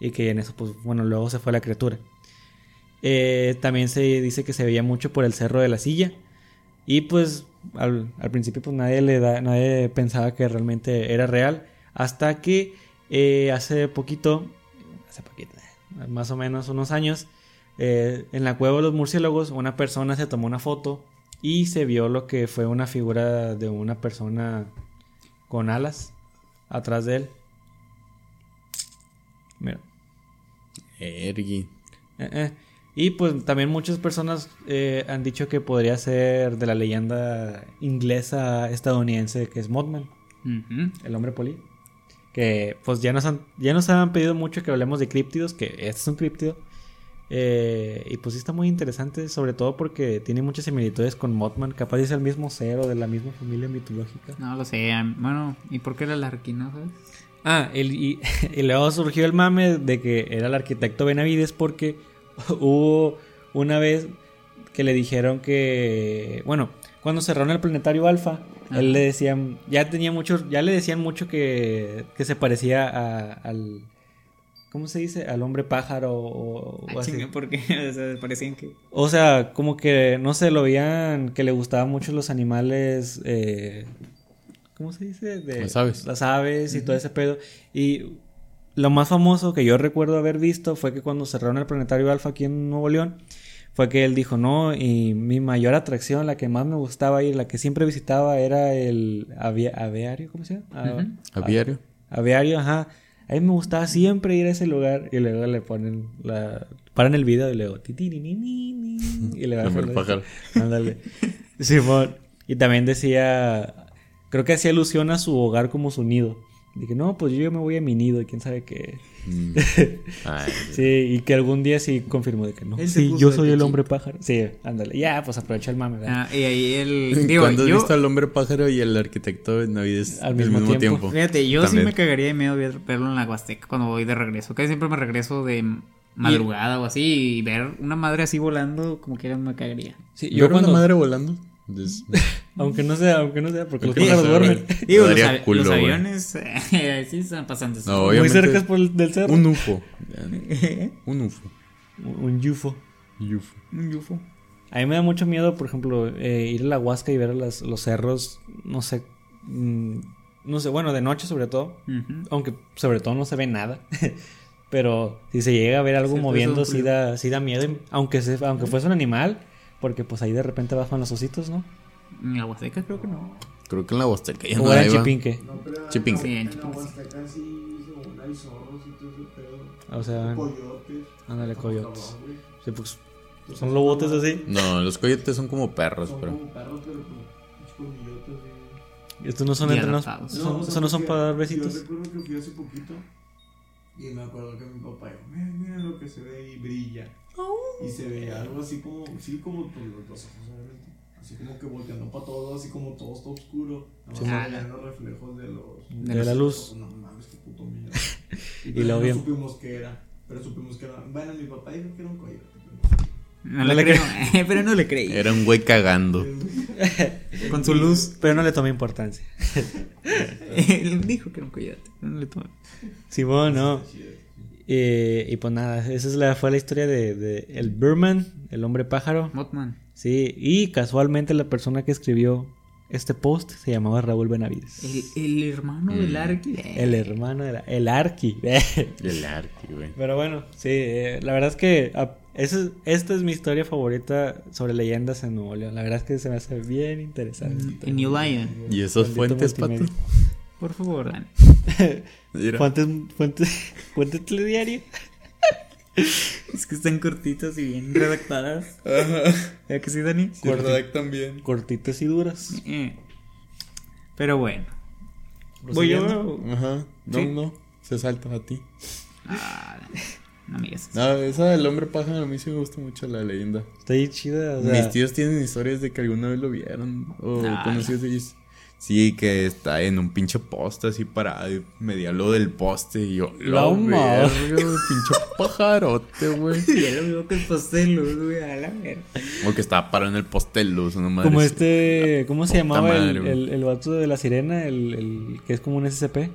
y que en eso pues bueno luego se fue la criatura. Eh, también se dice que se veía mucho por el cerro de la silla. Y pues al, al principio pues nadie le da, nadie pensaba que realmente era real. Hasta que eh, hace poquito, hace poquito, eh, más o menos unos años, eh, en la cueva de los murciélagos, una persona se tomó una foto y se vio lo que fue una figura de una persona con alas atrás de él. Mira. Ergi. Eh, eh. Y pues también muchas personas eh, han dicho que podría ser de la leyenda inglesa estadounidense que es Mothman, el hombre poli. Que pues ya nos han, ya nos han pedido mucho que hablemos de críptidos, que este es un críptido. Eh, y pues sí está muy interesante, sobre todo porque tiene muchas similitudes con Mothman, capaz es el mismo ser o de la misma familia mitológica. No lo sé. Bueno, ¿y por qué era la arquina, sabes? Ah, el- y, y luego surgió el mame de que era el arquitecto Benavides porque hubo una vez que le dijeron que, bueno, cuando cerraron el planetario Alfa, Ajá. él le decían, ya tenía mucho, ya le decían mucho que, que se parecía a- al, ¿cómo se dice? Al hombre pájaro o, o Ah, así. chinga, ¿por qué? O sea, parecían que... O sea, como que, no sé, lo veían que le gustaban mucho los animales, eh, ¿cómo se dice? De, Las aves. Las aves y todo ese pedo. Y lo más famoso que yo recuerdo haber visto fue que cuando cerraron el planetario Alfa aquí en Nuevo León, fue que él dijo, no, y mi mayor atracción, la que más me gustaba ir, la que siempre visitaba era el avia- aviario, ¿cómo se llama? Ujú. Aviario. Aviario, ajá. A mí me gustaba siempre ir a ese lugar y luego le ponen la... Paran el video y luego... y le va a Hombre poner- pájaro. Ándale. Simón. Y también decía... Creo que hacía alusión a su hogar como su nido. Dije, no, pues yo me voy a mi nido y quién sabe qué. Mm. Ay, Sí, y que algún día sí confirmó de que no. Sí, yo soy el hombre pájaro. Sí, ándale. Ya, pues aprovecha el mame, ¿verdad? Ah, y ahí el... Digo, ¿Cuándo has yo... visto al hombre pájaro y el arquitecto de Navides Al mismo tiempo. Fíjate, yo También. sí me cagaría de miedo ver- verlo en la Huasteca cuando voy de regreso. Casi siempre me regreso de madrugada o así y ver una madre así volando, como quiera me cagaría. Sí, Yo una madre volando. Des- Aunque no sea, aunque no sea, porque los pájaros duermen. Digo, los, av- culo, los güey. aviones eh, sí están pasando. No, Muy cerca por el- del cerro. Un UFO. Un UFO. Un UFO. UFO. Un UFO. A mí me da mucho miedo, por ejemplo, eh, ir a la Huasca y ver a las- los cerros, no sé, mm, no sé, bueno, de noche sobre todo, aunque sobre todo no se ve nada, pero si se llega a ver algo Sí, moviendo, sí da, sí da miedo, aunque, se, aunque fuese un animal, porque pues ahí de repente bajan los ositos, ¿no? En la Huasteca creo que no. Creo que en la Huasteca ya O no era en. Chipinque, No, pero Chipinque. Sí, en en Chipinque, sí. Huasteca sí, según hay zorros y todo ese pedo. o sea, Coyotes. ándale, coyotes. Sí, pues, son lobotes así. No, los coyotes son como perros, Son pero. como perros, pero con y- Estos no son entrenados, adaptados. son- o sea, estos no son para dar Yo besitos. recuerdo que fui hace poquito y me acuerdo que mi papá dijo, mira, mira lo que se ve y brilla. Y se ve algo así como, sí, como por los dos ojos, obviamente. Así como que volteando para todo, así como todo está oscuro. Nada más Sí. veían los reflejos de los... De la luz. No mames, qué puto miedo. Y, Y pero luego no bien. supimos qué era. Pero supimos que era... Bueno, mi papá dijo que era un coyote. No, le creo, pero no le creí. Era un güey cagando. Con su luz. Pero no le tomé importancia. Él dijo que era un coyote. No le tomé. Simón, no. Eh, y pues nada, esa es la, fue la historia de, de el Burman, el hombre pájaro. Mothman. Sí, y casualmente la persona que escribió este post se llamaba Raúl Benavides. El, el hermano del Arqui. El hermano de la, el Arqui. El arqui, güey. Pero bueno, sí, eh, la verdad es que ah, esa es- esta es mi historia favorita sobre leyendas en Nuevo León. La verdad es que se me hace bien interesante. En New Lion. ¿Y Maldito fuentes, pato? Por favor, Dani. Fuentes, fuentes, fuentes telediario. Es que están cortitas y bien redactadas. ¿Ya que sí, Dani? Sí, redactan bien. Cortitas y duras. Eh. Pero bueno. Voy yo. Ajá. No, Sí. no. Se salta a ti. Ah, no me digas. No, esa del hombre pájaro a mí sí me gusta mucho la leyenda. Está ahí chida. O sea, Mis tíos tienen historias de que alguna vez lo vieron. O Ah, conocidos de ellos. Sí, que está en un pinche poste así parado y media lo del poste y yo. La madre. verga, pinche pajarote, güey. Ya lo mismo que el pastel, güey, a la verga. O que estaba parado en el poste de luz, una madre. como este, ¿cómo se llamaba el, madre, el, el vato de la sirena? El, el que es como un SCP.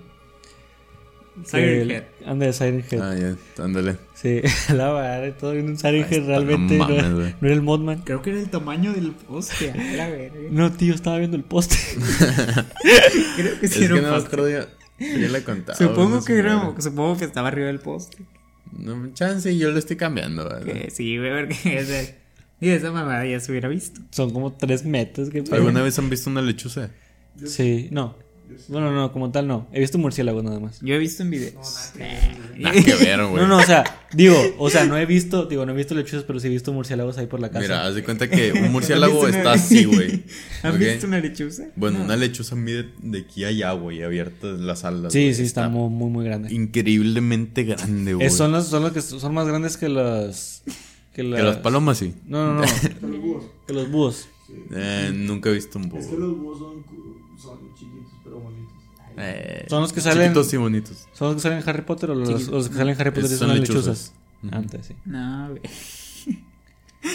Siren Head. Anda de Siren Head. Ah, ya, ándale. Sí, la madre, todo en un Siren Head realmente no era, güey. no era el Modman. Creo que era el tamaño del poste, a la verga. No, tío, estaba viendo el poste. Creo que Es sí que era un no poste. ya. Ya le contaba. Supongo que era, supongo que estaba arriba del poste. No, chance, yo lo estoy cambiando, ¿verdad? Que sí, güey, porque sea, y esa mamada ya se hubiera visto. Son como tres metros. Que ¿Alguna vez han visto una lechuza? Sí, no. Bueno, no, como tal no. He visto murciélagos nada más. Yo he visto en videos. Nada que ver, güey. No, no, o sea, digo, o sea, no he visto, digo, no he visto lechuzas, pero sí he visto murciélagos ahí por la casa. Mira, haz de cuenta que un murciélago ¿Han visto está una- así, güey. ¿Han ¿ok? visto una lechuza? Bueno, una lechuza mide de aquí a allá, güey, abiertas las alas. sí, güey. sí, está muy, muy, muy grande. increíblemente grande, güey. Es- son los, son los que son más grandes que las. Que, Que las palomas, sí. No, no, no. Los búhos. que los búhos. Eh, nunca he visto un Es que búho. los búhos son, son chiquitos. Eh, Son los que salen- Chiquitos y bonitos. ¿Son los que salen en Harry Potter o los, los que salen en Harry Potter son son las lechuzas. lechuzas? Antes, sí. No, güey.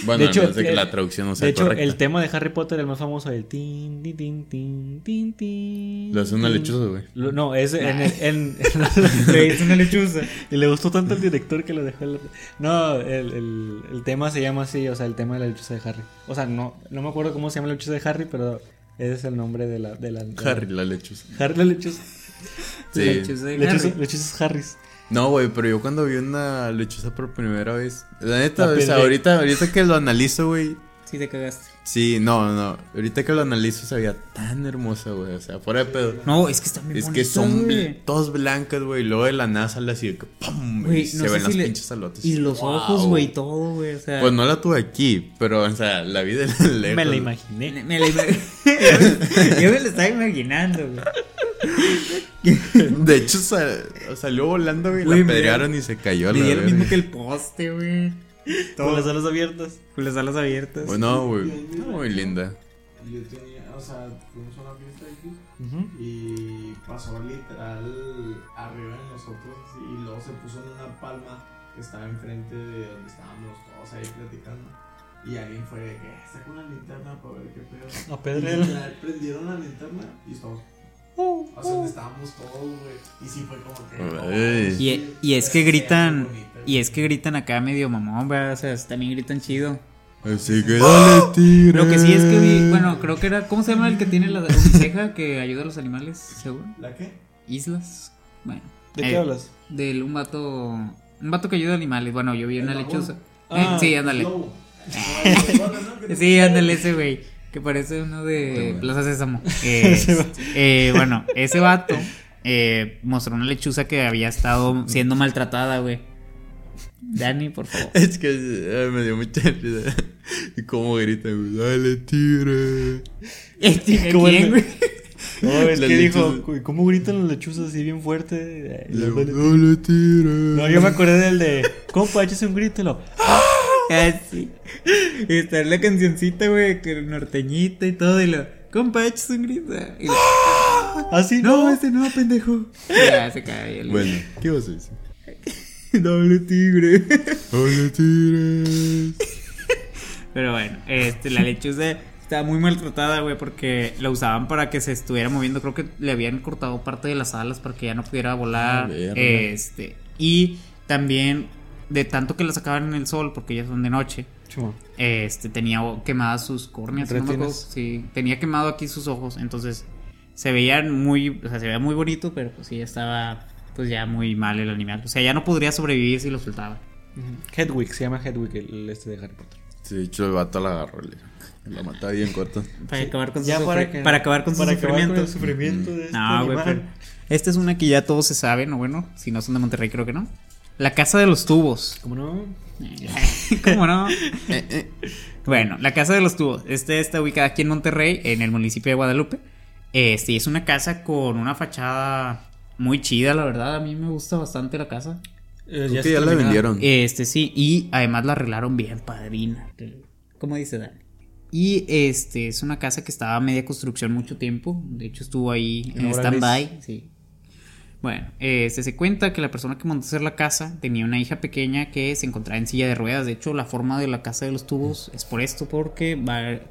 Bueno, De hecho, de que la traducción no sea De hecho, correcta. el tema de Harry Potter, el más famoso, el tin, tin, tin, tin, tin, tin. Lo hace una tin. lechuza, güey. No, es en, el- en, Le hizo una lechuza. Y le gustó tanto al director que lo dejó. en la- No, el, el, el tema se llama así, o sea, el tema de la lechuza de Harry. O sea, no, no me acuerdo cómo se llama la lechuza de Harry, pero ese es el nombre de la. De la de Harry, la lechuza. Harry la lechuza. Sí. Lechuza de Lechuza, Harry. Harrys. No, güey, pero yo cuando vi una lechuza por primera vez. La neta, La o sea, perdí. ahorita, ahorita que lo analizo, güey. Sí, te cagaste. Sí, no, no. Ahorita que lo analizo se veía tan hermosa, güey. O sea, fuera de pedo. No, es que están bien Es que son güey. todas blancas, güey. y Luego de la NASA sale así de que ¡pum! Güey, y se sé ven si las le- pinches salotes. Y los Wow. ojos, güey, todo, güey. O sea, Pues no la tuve aquí, pero, o sea, la vi de lejos. Me la imaginé. me, la ima- Yo me lo estaba imaginando, güey. De hecho, sa- salió volando, güey. Güey, La me pedrearon y se cayó a la Me dio lo verga. mismo que el poste, güey. Con las alas abiertas. Con las alas abiertas. Bueno, güey. Muy linda. Y yo tenía, o sea, fuimos a una fiesta aquí y pasó literal arriba de nosotros así, y luego se puso en una palma que estaba enfrente de donde estábamos todos ahí platicando. Y alguien fue de que saca una linterna para ver qué pedo. A Pedro. Y literal prendieron la linterna y estamos. O sea, donde estábamos todos, güey. Y sí fue como que. Ay. Y, sí, y es que gritan. Y es que gritan acá medio mamón, güey. O sea, también gritan chido. Así que dale, tigre. Lo que sí es que vi. Bueno, creo que era. ¿Cómo se llama el que tiene la ceja que ayuda a los animales? ¿Seguro? ¿La qué? Islas. Bueno. ¿De eh, qué hablas? Del un vato. Un vato que ayuda a animales. Bueno, yo vi una ¿El lechuza. Ah, Eh, sí, ándale. Lobo. Sí, ándale ese güey. Que parece uno de Plaza Sésamo. Eh, eh, bueno, ese vato eh, mostró una lechuza que había estado siendo maltratada, güey. Dani, por favor. Es que eh, me dio mucha risa. Y cómo grita, güey. Dale, tigre. Este, ¿Cómo ¿Quién, el- güey? No, es que dijo, lechuza. "Uy, ¿cómo gritan las lechuzas así bien fuerte? Y luego, Dale. Dale, tigre. No, yo me acordé del de, compa, échese un grito y lo, Ah, sí. Y está la cancioncita, güey, que norteñita y todo. Y lo, compa, echas un grito. Y lo, así, no, no, ese no, pendejo. Ya se cae. el- Bueno, ¿qué vas a decir? Doble tigre. Dale, tigre. Pero bueno, este, la lechuza estaba muy maltratada, güey, porque la usaban para que se estuviera moviendo. Creo que le habían cortado parte de las alas para que ya no pudiera volar. Ah, este, y también de tanto que la sacaban en el sol, porque ya son de noche. Este, tenía quemadas sus córneas, no me acuerdo. Sí, tenía quemado aquí sus ojos, entonces se veían muy, o sea, se veía muy bonito, pero pues sí, ya estaba pues ya muy mal el animal. O sea, ya no podría sobrevivir si lo soltaba. Hedwig, se llama Hedwig el, el este de Harry Potter. Sí, de hecho, el vato la agarró. Le, la mataba bien corta. Para acabar con Ya su para que- para acabar con su para acabar sufrimiento. con el sufrimiento de este No, güey, pero esta es una que ya todos se saben, o bueno, si no son de Monterrey, creo que no. La casa de los tubos. ¿Cómo no? ¿Cómo no? bueno, la casa de los tubos. Este está ubicada aquí en Monterrey, en el municipio de Guadalupe. Este y es una casa con una fachada muy chida, la verdad. A mí me gusta bastante la casa. Eh, Creo que ya la vendieron. Este sí, y además la arreglaron bien, padrina. ¿Cómo dice Dani? Y este es una casa que estaba a media construcción mucho tiempo. De hecho, estuvo ahí en En stand-by. Sí. Bueno, este se cuenta que la persona que montó a hacer la casa tenía una hija pequeña que se encontraba en silla de ruedas. De hecho, la forma de la casa de los tubos es por esto, porque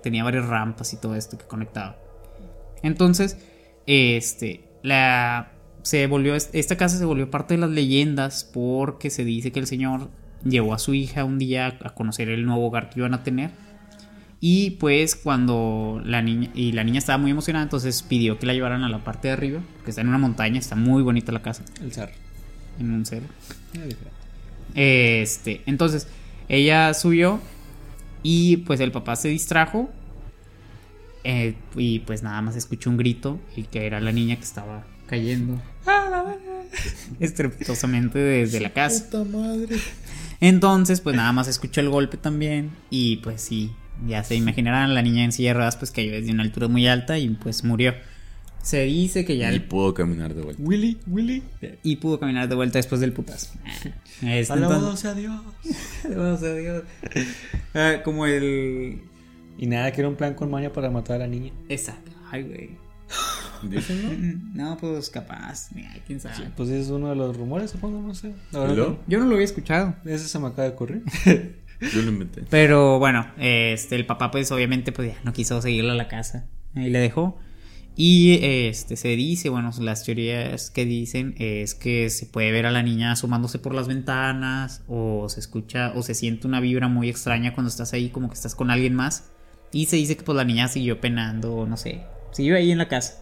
tenía varias rampas y todo esto que conectaba. Entonces, este, la se volvió esta casa se volvió parte de las leyendas porque se dice que el señor llevó a su hija un día a conocer el nuevo hogar que iban a tener y pues cuando la niña y la niña estaba muy emocionada entonces pidió que la llevaran a la parte de arriba porque está en una montaña está muy bonita la casa. El zar. en un cerro. Este, entonces ella subió y pues el papá se distrajo eh, y pues nada más escuchó un grito y que era la niña que estaba cayendo. Estrepitosamente desde la casa. Entonces pues nada más escuchó el golpe también y pues sí, ya se imaginarán la niña en silla de ruedas pues cayó desde una altura muy alta y pues murió. Se dice que ya Y el- pudo caminar de vuelta. Willy, Willy. y pudo caminar de vuelta después del putazo. Este, Alabado sea Dios. Dios, oh, Dios. Ah, como el. Y nada, que era un plan con maña para matar a la niña. Exacto. Ay, güey. Dicen, ¿no? No, pues capaz. Mira, quién sabe. Pues es uno de los rumores, supongo, no sé. La. Yo no lo había escuchado. ese se me acaba de ocurrir. Yo lo inventé. Pero bueno, este, el papá, pues obviamente, pues ya no quiso seguirlo a la casa. Ahí le dejó. Y este se dice, bueno, las teorías que dicen es que se puede ver a la niña asomándose por las ventanas, o se escucha, o se siente una vibra muy extraña cuando estás ahí, como que estás con alguien más. Y se dice que pues la niña siguió penando, o no sé, siguió ahí en la casa.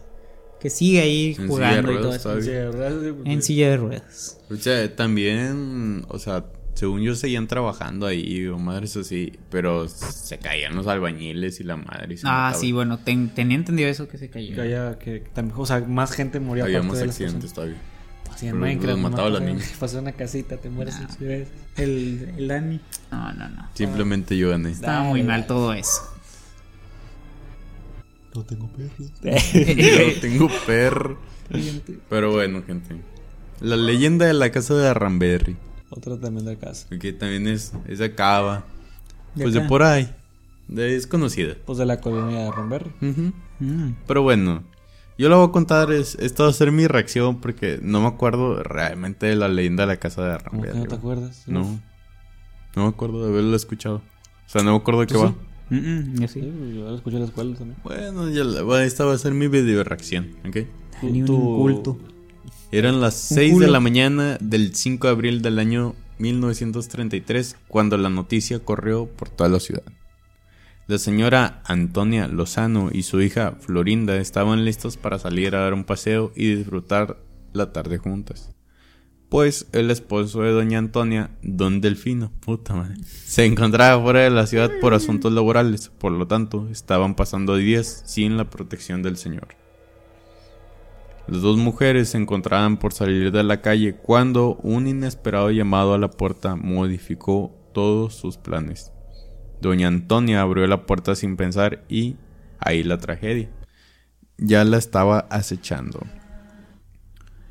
Que sigue ahí En silla de jugando y todo eso. Sí, de sí, porque- En silla de ruedas. O sea, también, o sea, según yo seguían trabajando ahí o madres así, pero se caían los albañiles y la madre. y se Ah, sí, bueno, ten- tenía entendido eso que se cayó. Que haya, que también, o sea, más gente murió Había más las accidentes todavía. Así en Pero Minecraft. los mataba la pasó- niña. Pasó en una casita, te mueres Ah. veces. El, el Dani. No, no, no. Simplemente yo gané. Estaba muy mal todo eso. No tengo perros. Yo tengo perro. Pero bueno, gente. La leyenda de la casa de Ramberry. Otra también de casa. Que también es, es de acá, va. ¿De Pues de por ahí. De- es conocida. Pues de la colonia de Romberry. Mm. Pero bueno, yo lo voy a contar, es, esta va a ser mi reacción porque no me acuerdo realmente de la leyenda de la casa de ¿Cómo que Ramberry. no te acuerdas? No, no me acuerdo de haberlo escuchado. O sea, no me acuerdo de qué ¿Tú va. Mm, mm, yo Sí, sí. pues, yo la escuché en la escuela también. Bueno, ya la- esta va a ser mi video reacción, ¿ok? Un tu- inculto. Eran las Un 6 de la mañana del 5 de abril del año 1933 cuando la noticia corrió por toda la ciudad. La señora Antonia Lozano y su hija Florinda estaban listos para salir a dar un paseo y disfrutar la tarde juntas. Pues el esposo de doña Antonia, don Delfino, puta madre, se encontraba fuera de la ciudad por asuntos laborales, por lo tanto estaban pasando días sin la protección del señor. Las dos mujeres se encontraban por salir de la calle cuando un inesperado llamado a la puerta modificó todos sus planes. Doña Antonia abrió la puerta sin pensar y ahí la tragedia. Ya la estaba acechando.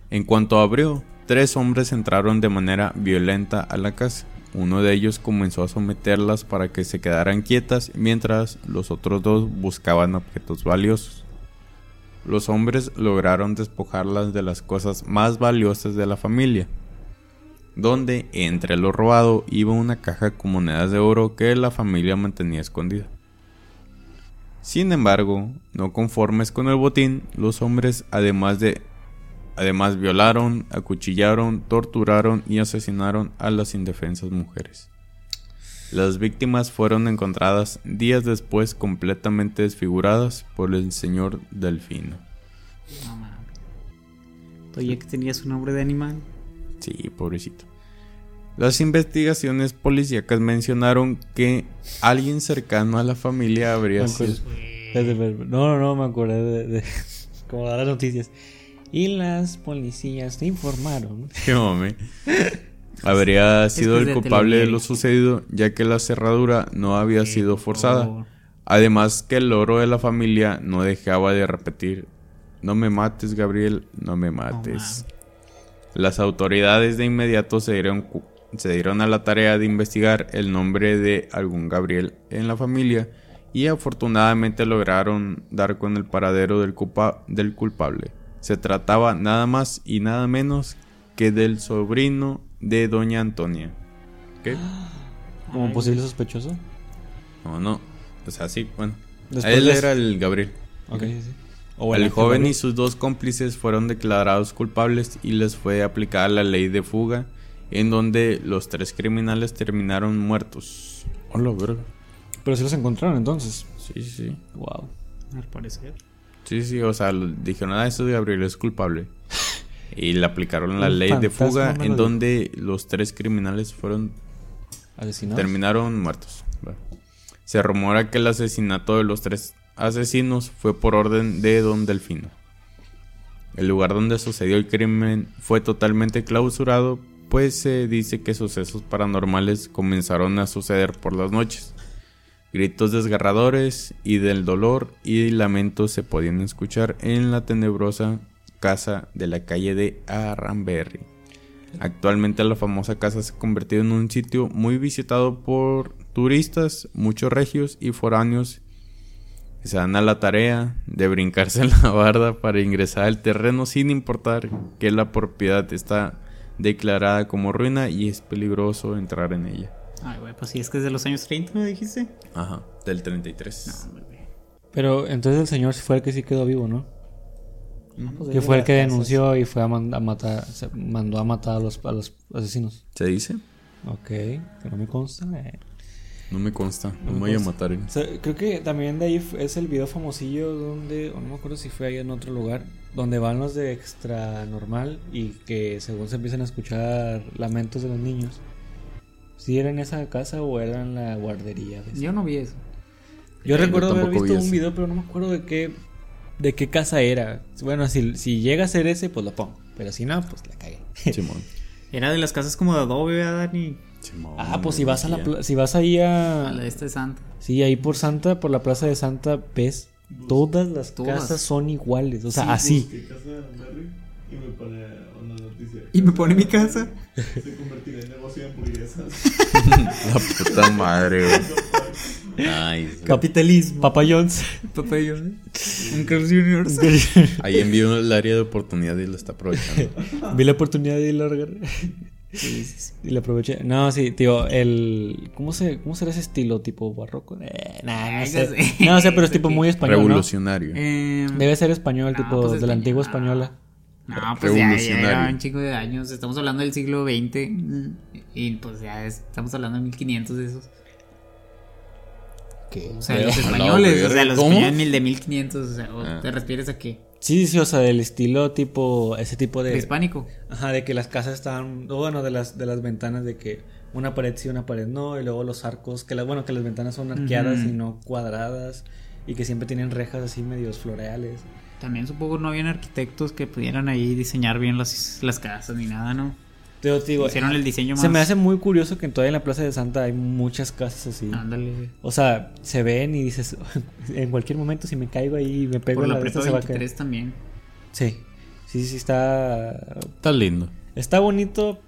En cuanto abrió, tres hombres entraron de manera violenta a la casa. Uno de ellos comenzó a someterlas para que se quedaran quietas mientras los otros dos buscaban objetos valiosos. Los hombres lograron despojarlas de las cosas más valiosas de la familia. donde entre lo robado iba una caja con monedas de oro que la familia mantenía escondida. Sin embargo, no conformes con el botín, los hombres además de además violaron, acuchillaron, torturaron y asesinaron a las indefensas mujeres. Las víctimas fueron encontradas días después completamente desfiguradas por el señor Delfino. No mames. Que tenía su nombre de animal. Sí, pobrecito. Las investigaciones policíacas mencionaron que alguien cercano a la familia habría sido. No, no, no, me acuerdo de, de como dar las noticias. Y las policías te informaron. Qué mame. Habría sido el culpable de lo sucedido, ya que la cerradura no había sido forzada. Además que el oro de la familia no dejaba de repetir, no me mates Gabriel, no me mates. Las autoridades de inmediato se dieron, se dieron a la tarea de investigar el nombre de algún Gabriel en la familia y afortunadamente lograron dar con el paradero del, del culpable. Se trataba nada más y nada menos que del sobrino de Doña Antonia. ¿Qué? ¿Como posible sospechoso? No, no. O sea, sí, bueno. Él era el Gabriel. Ok, sí, sí. el joven y sus dos cómplices fueron declarados culpables y les fue aplicada la ley de fuga, en donde los tres criminales terminaron muertos. Hola, verga. Pero se los encontraron entonces. Sí, sí. Wow. Al parecer. Sí, sí, o sea, dijeron, ah, eso de Gabriel es culpable. Y le aplicaron la ley de fuga en donde los tres criminales fueron asesinados. Terminaron muertos. Se rumora que el asesinato de los tres asesinos fue por orden de Don Delfino. El lugar donde sucedió el crimen fue totalmente clausurado, pues se dice que sucesos paranormales comenzaron a suceder por las noches. Gritos desgarradores y del dolor y lamentos se podían escuchar en la tenebrosa casa de la calle de Arranberry. Actualmente la famosa casa se ha convertido en un sitio muy visitado por turistas, muchos regios y foráneos que se dan a la tarea de brincarse en la barda para ingresar al terreno sin importar que la propiedad está declarada como ruina y es peligroso entrar en ella. Ay, güey, pues si es que es de los años 30, ¿me dijiste? Ajá, del 33. Pero entonces el señor fue el que sí quedó vivo, ¿no? Pues, que fue el que denunció y fue a, matar, mandó a matar a los, asesinos. ¿Se dice? Ok, que no me consta. Eh. No me consta, no, me voy a matar. creo que también de ahí es el video famosillo donde, o no me acuerdo si fue ahí en otro lugar, donde van los de extra normal y que según se empiezan a escuchar lamentos de los niños. Si era en esa casa o era en la guardería. Yo no vi eso. Yo recuerdo haber visto un video, pero no me acuerdo de qué de qué casa era. Bueno, si, si llega a ser ese, pues lo pongo. Pero si no, pues la cagué. Simón. Era de las casas como de adobe, ¿verdad, Dani? Simón, ah, pues si vas a la si vas ahí a. A la de este Santa. Sí, ahí por Santa, por la plaza de Santa, ves. Todas las casas son iguales. O sea, así. y me pone una noticia. ¿Y me pone mi casa? Se convertirá en negocio de hamburguesas. la puta madre, güey. Capitalismo. Papa John's. Papa John's. Un Jr. Ahí envió el área de oportunidad y lo está aprovechando. Vi la oportunidad de largar. Y la aproveché. No, sí, tío, el. ¿Cómo, se, cómo será ese estilo? ¿Tipo barroco? Eh, no sé. No sé, pero es tipo muy español. Revolucionario. Em, Debe ser español, tipo pues de la antigua española. No, pues ya, ya un chico de años. Estamos hablando del siglo XX. Y pues ya estamos hablando de 1500 de esos. O sea, los españoles, o sea, los españoles de 1500, o sea, ah. ¿te refieres a qué? Sí, sí, o sea, del estilo tipo, ese tipo de... hispánico. Ajá, de que las casas están, bueno, de las, de las ventanas de que una pared sí, una pared no, y luego los arcos, que las, bueno, que las ventanas son arqueadas y no cuadradas, y que siempre tienen rejas así medios floreales. También supongo no habían arquitectos que pudieran ahí diseñar bien las, las casas ni nada, ¿no? Hicieron el diseño más. Se me hace muy curioso que todavía en la Plaza de Santa hay muchas casas así. Ándale. O sea, se ven y dices, en cualquier momento si me caigo ahí y me pego Por la, la se va a caer. también. Sí. Sí, sí, está. Está lindo. Está bonito,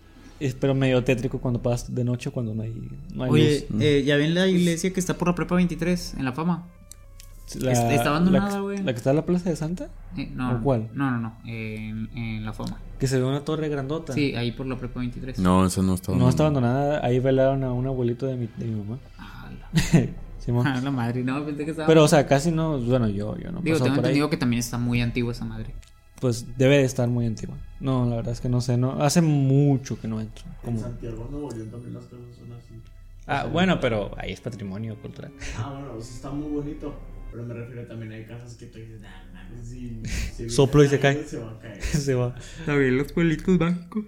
pero medio tétrico cuando pasas de noche cuando no hay, no hay Oye, Eh, ya ven la iglesia que está por la prepa 23 en la fama. La, está abandonada, güey. La, que está en la Plaza de Santa? Eh, no, ¿O cuál? No, no, no. En, en, La Foma. Que se ve una torre grandota. Sí, ahí por la Prepa 23. No, esa no está abandonada. No está abandonada. Ahí velaron a un abuelito de mi, de mi mamá. Ah, la... Simón. Ah, la madre, no, pensé que estaba. Pero, o sea, casi no. Bueno, yo, yo no. Digo, tengo entendido que también está muy antigua esa madre. Pues debe de estar muy antigua. No, la verdad es que no sé. no Hace mucho que no entro. Como... En Santiago, Nuevo León también las casas son así. Ah, bueno, pero ahí es patrimonio cultural. Ah, bueno, pues está muy bonito. Pero me refiero también hay casas que tú dices, nah, si se Soplo y se cae. Se va a caer. se va. Está bien, los pueblitos mágicos.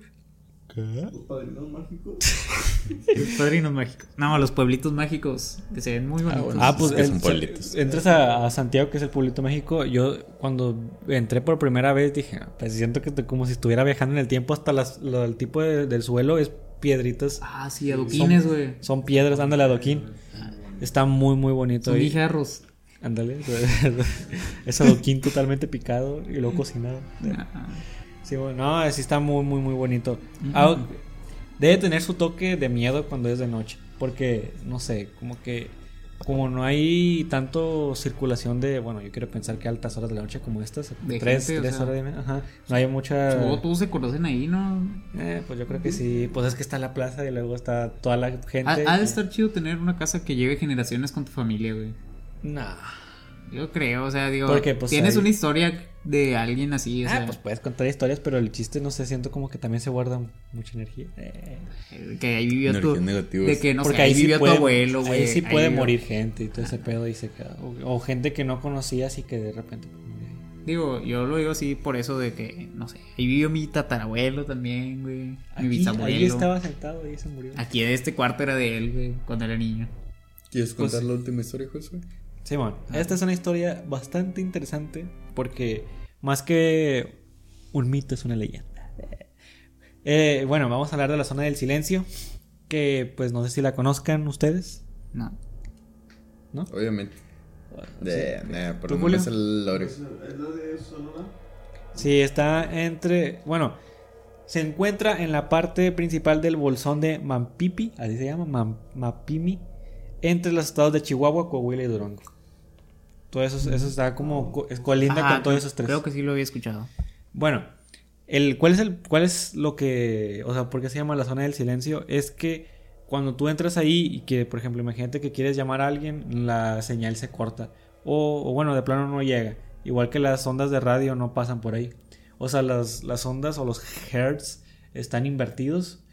¿Qué? ¿Los padrinos mágicos? los padrinos mágicos. No, los pueblitos mágicos que se ven muy ah, bonitos. Ah, pues son pueblitos. entras a, Santiago, que es el pueblito mágico. Yo, cuando entré por primera vez, dije, pues siento que como si estuviera viajando en el tiempo, hasta las, el tipo del suelo es piedritas. Ah, sí, adoquines, güey. Son, piedras, ándale, adoquín. Está muy, muy bonito. Son guijarros. Ándale. es adoquín totalmente picado y luego cocinado. Sí, bueno, no, sí está muy, muy, muy bonito. Ah, debe tener su toque de miedo cuando es de noche. Porque, no sé, como que como no hay tanto circulación de, bueno, yo quiero pensar que altas horas de la noche como estas, de tres, tres horas de ajá, no hay mucha... Todos se conocen ahí, ¿no? Eh, pues yo creo que sí, pues es que está la plaza y luego está toda la gente. Ha, de estar chido tener una casa que lleve generaciones con tu familia, güey. Nah. Yo creo, o sea, digo, Porque, pues, tienes una historia de alguien así. O ah, pues puedes contar historias, pero el chiste, no sé, siento como que también se guarda mucha energía. Eh. Que ahí vivió tu. De que no Porque sé, ahí, vivió tu abuelo, güey. Ahí sí puede morir gente y todo ese pedo y se queda. O, gente que no conocías y que de repente. Digo, yo lo digo así por eso de que, no sé, ahí vivió mi tatarabuelo también, güey. Mi bisabuelo. Ahí estaba sentado y se murió. Aquí este cuarto era de él, güey, cuando era niño. ¿Quieres contar pues la última historia, Josué? Simón, esta es una historia bastante interesante porque más que un mito es una leyenda. Eh, bueno, vamos a hablar de la zona del silencio, que pues no sé si la conozcan ustedes. No. ¿No? Obviamente. De, por menos el lore. ¿Es la de Sonora? Sí, está entre, bueno, se encuentra en la parte principal del bolsón de Mampipi, así se llama, Mapimi, entre los estados de Chihuahua, Coahuila y Durango. Todo eso, eso está como colinda con todos esos tres. Creo que sí lo había escuchado. Bueno, el, ¿cuál, es el, ¿cuál es lo que, o sea, por qué se llama la zona del silencio? Es que cuando tú entras ahí y que, por ejemplo, imagínate que quieres llamar a alguien, la señal se corta. O, o bueno, de plano no llega. Igual que las ondas de radio no pasan por ahí. O sea, las, las ondas o los hertz están invertidos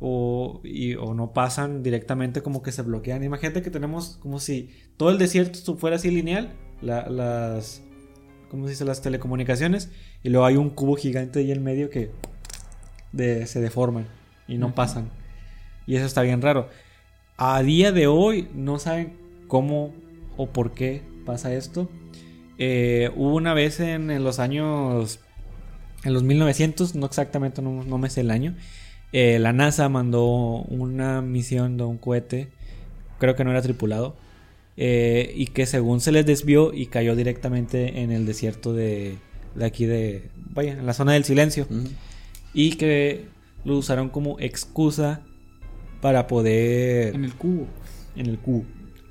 o, o no pasan directamente como que se bloquean. Imagínate que tenemos como si todo el desierto fuera así lineal, las, ¿cómo se dice? Las telecomunicaciones, y luego hay un cubo gigante ahí en medio que se deforman y no pasan. Y eso está bien raro. A día de hoy no saben cómo o por qué pasa esto. Eh, hubo una vez en, los años, en los 1900, no exactamente, no me sé el año, eh, la NASA mandó una misión de un cohete, creo que no era tripulado, eh, y que según se les desvió y cayó directamente en el desierto de, de aquí de, vaya, en la zona del silencio, y que lo usaron como excusa para poder... En el cubo. En el cubo.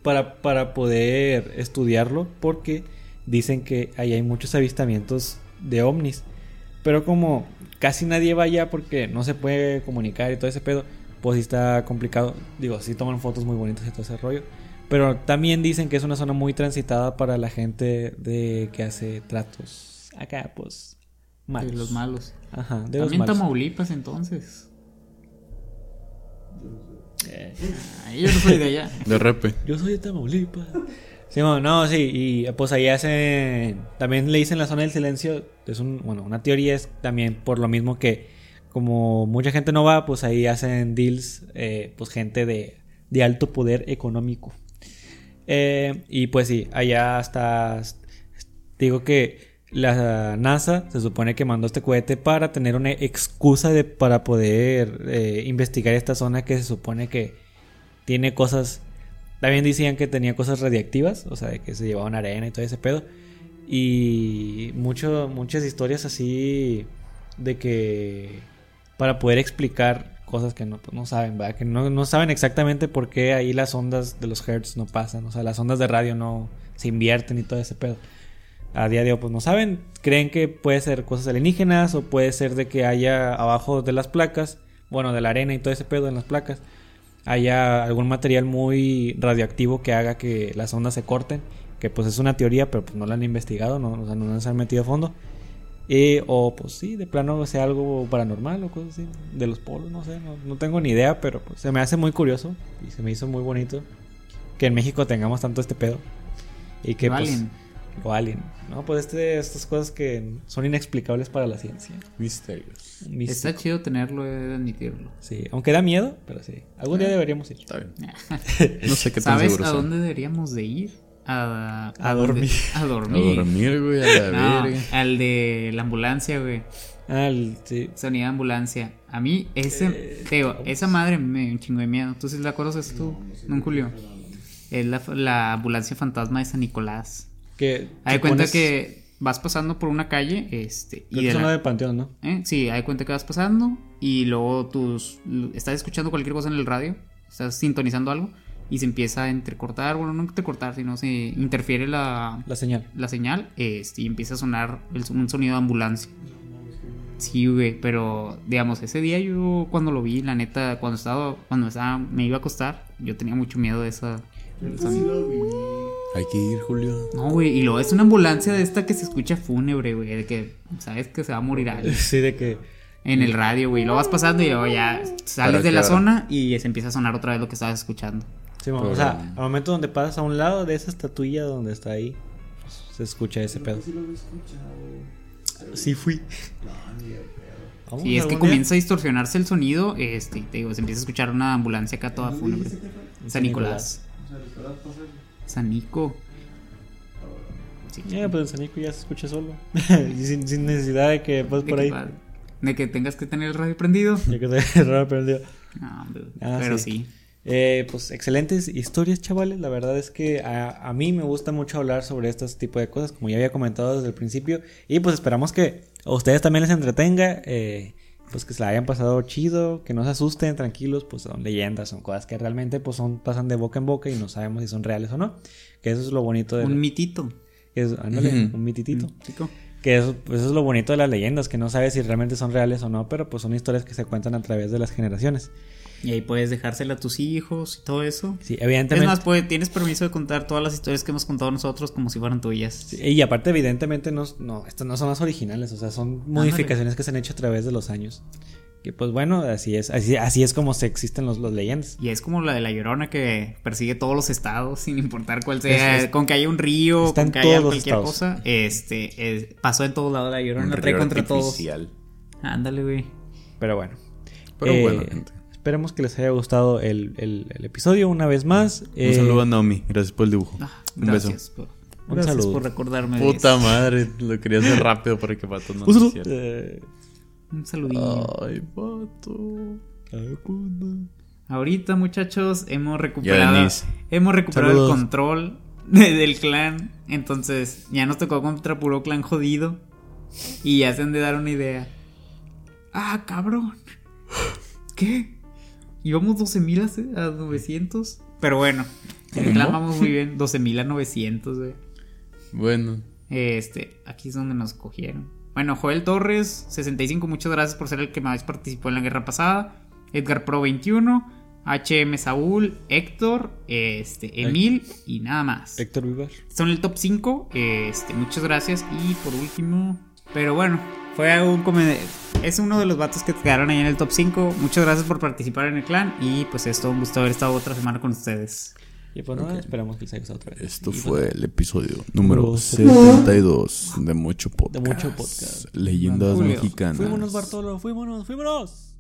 Para, para poder estudiarlo porque dicen que ahí hay muchos avistamientos de ovnis. Pero como casi nadie va allá porque no se puede comunicar y todo ese pedo, pues sí está complicado. Digo, sí toman fotos muy bonitas y todo ese rollo. Pero también dicen que es una zona muy transitada para la gente de que hace tratos acá, pues malos. De los malos. Ajá, de También Tamaulipas entonces. Eh. yo no soy de allá. De repe. Yo soy de Tamaulipas. Sí, bueno, no, sí, y pues ahí hacen, también le dicen la zona del silencio, es un, bueno, una teoría es también por lo mismo que como mucha gente no va, pues ahí hacen deals, eh, pues gente de, de alto poder económico. Eh, y pues sí, allá hasta, digo que la NASA se supone que mandó este cohete para tener una excusa de, para poder eh, investigar esta zona que se supone que tiene cosas también decían que tenía cosas radiactivas, o sea, que se llevaban arena y todo ese pedo. Y mucho, muchas historias así de que para poder explicar cosas que no, pues, no saben, ¿verdad? Que no, no saben exactamente por qué ahí las ondas de los hertz no pasan. O sea, las ondas de radio no se invierten y todo ese pedo. A día de hoy, pues no saben. Creen que puede ser cosas alienígenas o puede ser de que haya abajo de las placas, bueno, de la arena y todo ese pedo en las placas, haya algún material muy radioactivo que haga que las ondas se corten. Que pues es una teoría, pero pues no la han investigado, no, o sea, no se han metido a fondo. Eh, o pues sí, de plano sea algo paranormal o cosas así. De los polos, no sé, no, no, tengo ni idea, pero pues se me hace muy curioso y se me hizo muy bonito que en México tengamos tanto este pedo. Y que pues, o alien. No, pues este, estas cosas que son inexplicables para la ciencia. Misterios. Está chido tenerlo, de admitirlo. Sí, aunque da miedo, pero sí. Algún día deberíamos ir. Está bien. no sé qué tan ¿Sabes a dónde deberíamos de ir? A, a, dormir. A dormir. A dormir, güey, a la verga. Al de la ambulancia, güey. Al, sí. Sonido de ambulancia. A mí, ese, eh, Teo, esa madre me un chingo de miedo. ¿Tú sí la conoces tú, no, Julio? Es la, la, ambulancia fantasma de San Nicolás. Que. Hay cuenta que vas pasando por una calle, este. y de, la, de Panteón, ¿no? ¿Eh? Sí, hay cuenta que vas pasando y luego tus. Estás escuchando cualquier cosa en el radio, estás sintonizando algo y se empieza a entrecortar, bueno, no entrecortar, sino se interfiere la, la señal. La señal este, y empieza a sonar el, un sonido de ambulancia. Sí, güey, pero digamos, ese día yo cuando lo vi, la neta, cuando estaba, cuando estaba, me iba a acostar, yo tenía mucho miedo de esa. Hay que ir, Julio. No, güey, y luego es una ambulancia de esta que se escucha fúnebre, güey, de que sabes que se va a morir alguien. Sí, de que en el radio, güey. Lo vas pasando y luego ya sales de la zona y se empieza a sonar otra vez lo que estabas escuchando. Sí, o sea, al momento donde pasas a un lado de esa estatuilla donde está ahí, pues, se escucha ese pedo. Sí fui. Y es que comienza a distorsionarse el sonido, este, te digo, se empieza a escuchar una ambulancia acá toda fúnebre. San Nicolás. San Nico. Sí, pues en San Nico ya se escucha solo. sin, necesidad de que pases por ahí. De que tengas que tener el radio prendido. De que tengas el radio prendido. No, ah, pero sí. Eh, pues excelentes historias, chavales. La verdad es que a, a, mí me gusta mucho hablar sobre este tipo de cosas, como ya había comentado desde el principio. Y pues esperamos que a ustedes también les entretenga. Eh, pues que se la hayan pasado chido, que no se asusten, tranquilos, pues son leyendas, son cosas que realmente pues son, pasan de boca en boca y no sabemos si son reales o no. Que eso es lo bonito de... Un mitito. Es, un mititito. Que eso, pues eso es lo bonito de las leyendas, que no sabes si realmente son reales o no, pero pues son historias que se cuentan a través de las generaciones. Y ahí puedes dejársela a tus hijos y todo eso. Sí, evidentemente. Es más, tienes permiso de contar todas las historias que hemos contado nosotros como si fueran tuyas. y aparte, evidentemente, no, no, estas no son las originales, o sea, son modificaciones que se han hecho a través de los años. Que pues bueno, así es, así, así es como se existen los, los leyendas. Y es como la de la llorona que persigue todos los estados, sin importar cuál sea, con que haya un río, con que haya cualquier cosa. Este, pasó en todos lados la llorona, trae contra todos. Ándale, güey. Pero bueno. Pero bueno, eh, gente. Esperemos que les haya gustado el, el, episodio una vez más. Un eh, saludo a Naomi. Gracias por el dibujo. Ah, un gracias beso. Por, un gracias saludo. por recordarme. Puta madre. Lo quería hacer rápido para que Pato no un, eh, un saludito. Ay, Pato. Ay, puta. Ahorita, muchachos, hemos recuperado, hemos recuperado el control del clan. Entonces, ya nos tocó contra puro clan jodido. Y ya se han de dar una idea. Ah, cabrón. ¿Qué? Íbamos 12.000 a, 900. Pero bueno, reclamamos muy bien. 12.000 a 900, güey. Bueno. Este, aquí es donde nos cogieron. Bueno, Joel Torres, 65, muchas gracias por ser el que más participó en la guerra pasada. Edgar Pro 21, HM Saúl, Héctor, este, Emil y nada más. Héctor Vivar. Son el top 5. Este, muchas gracias. Y por último, pero bueno, fue un Es uno de los vatos que quedaron ahí en el top 5. Muchas gracias por participar en el clan. Y pues es todo un gusto haber estado otra semana con ustedes. Y pues nada, esperamos que les haya gustado otra vez. Esto fue el episodio número 72 de Mucho Podcast. De Mucho Podcast. Leyendas mexicanas. Fuímonos, Bartolo, fuímonos, fuímonos.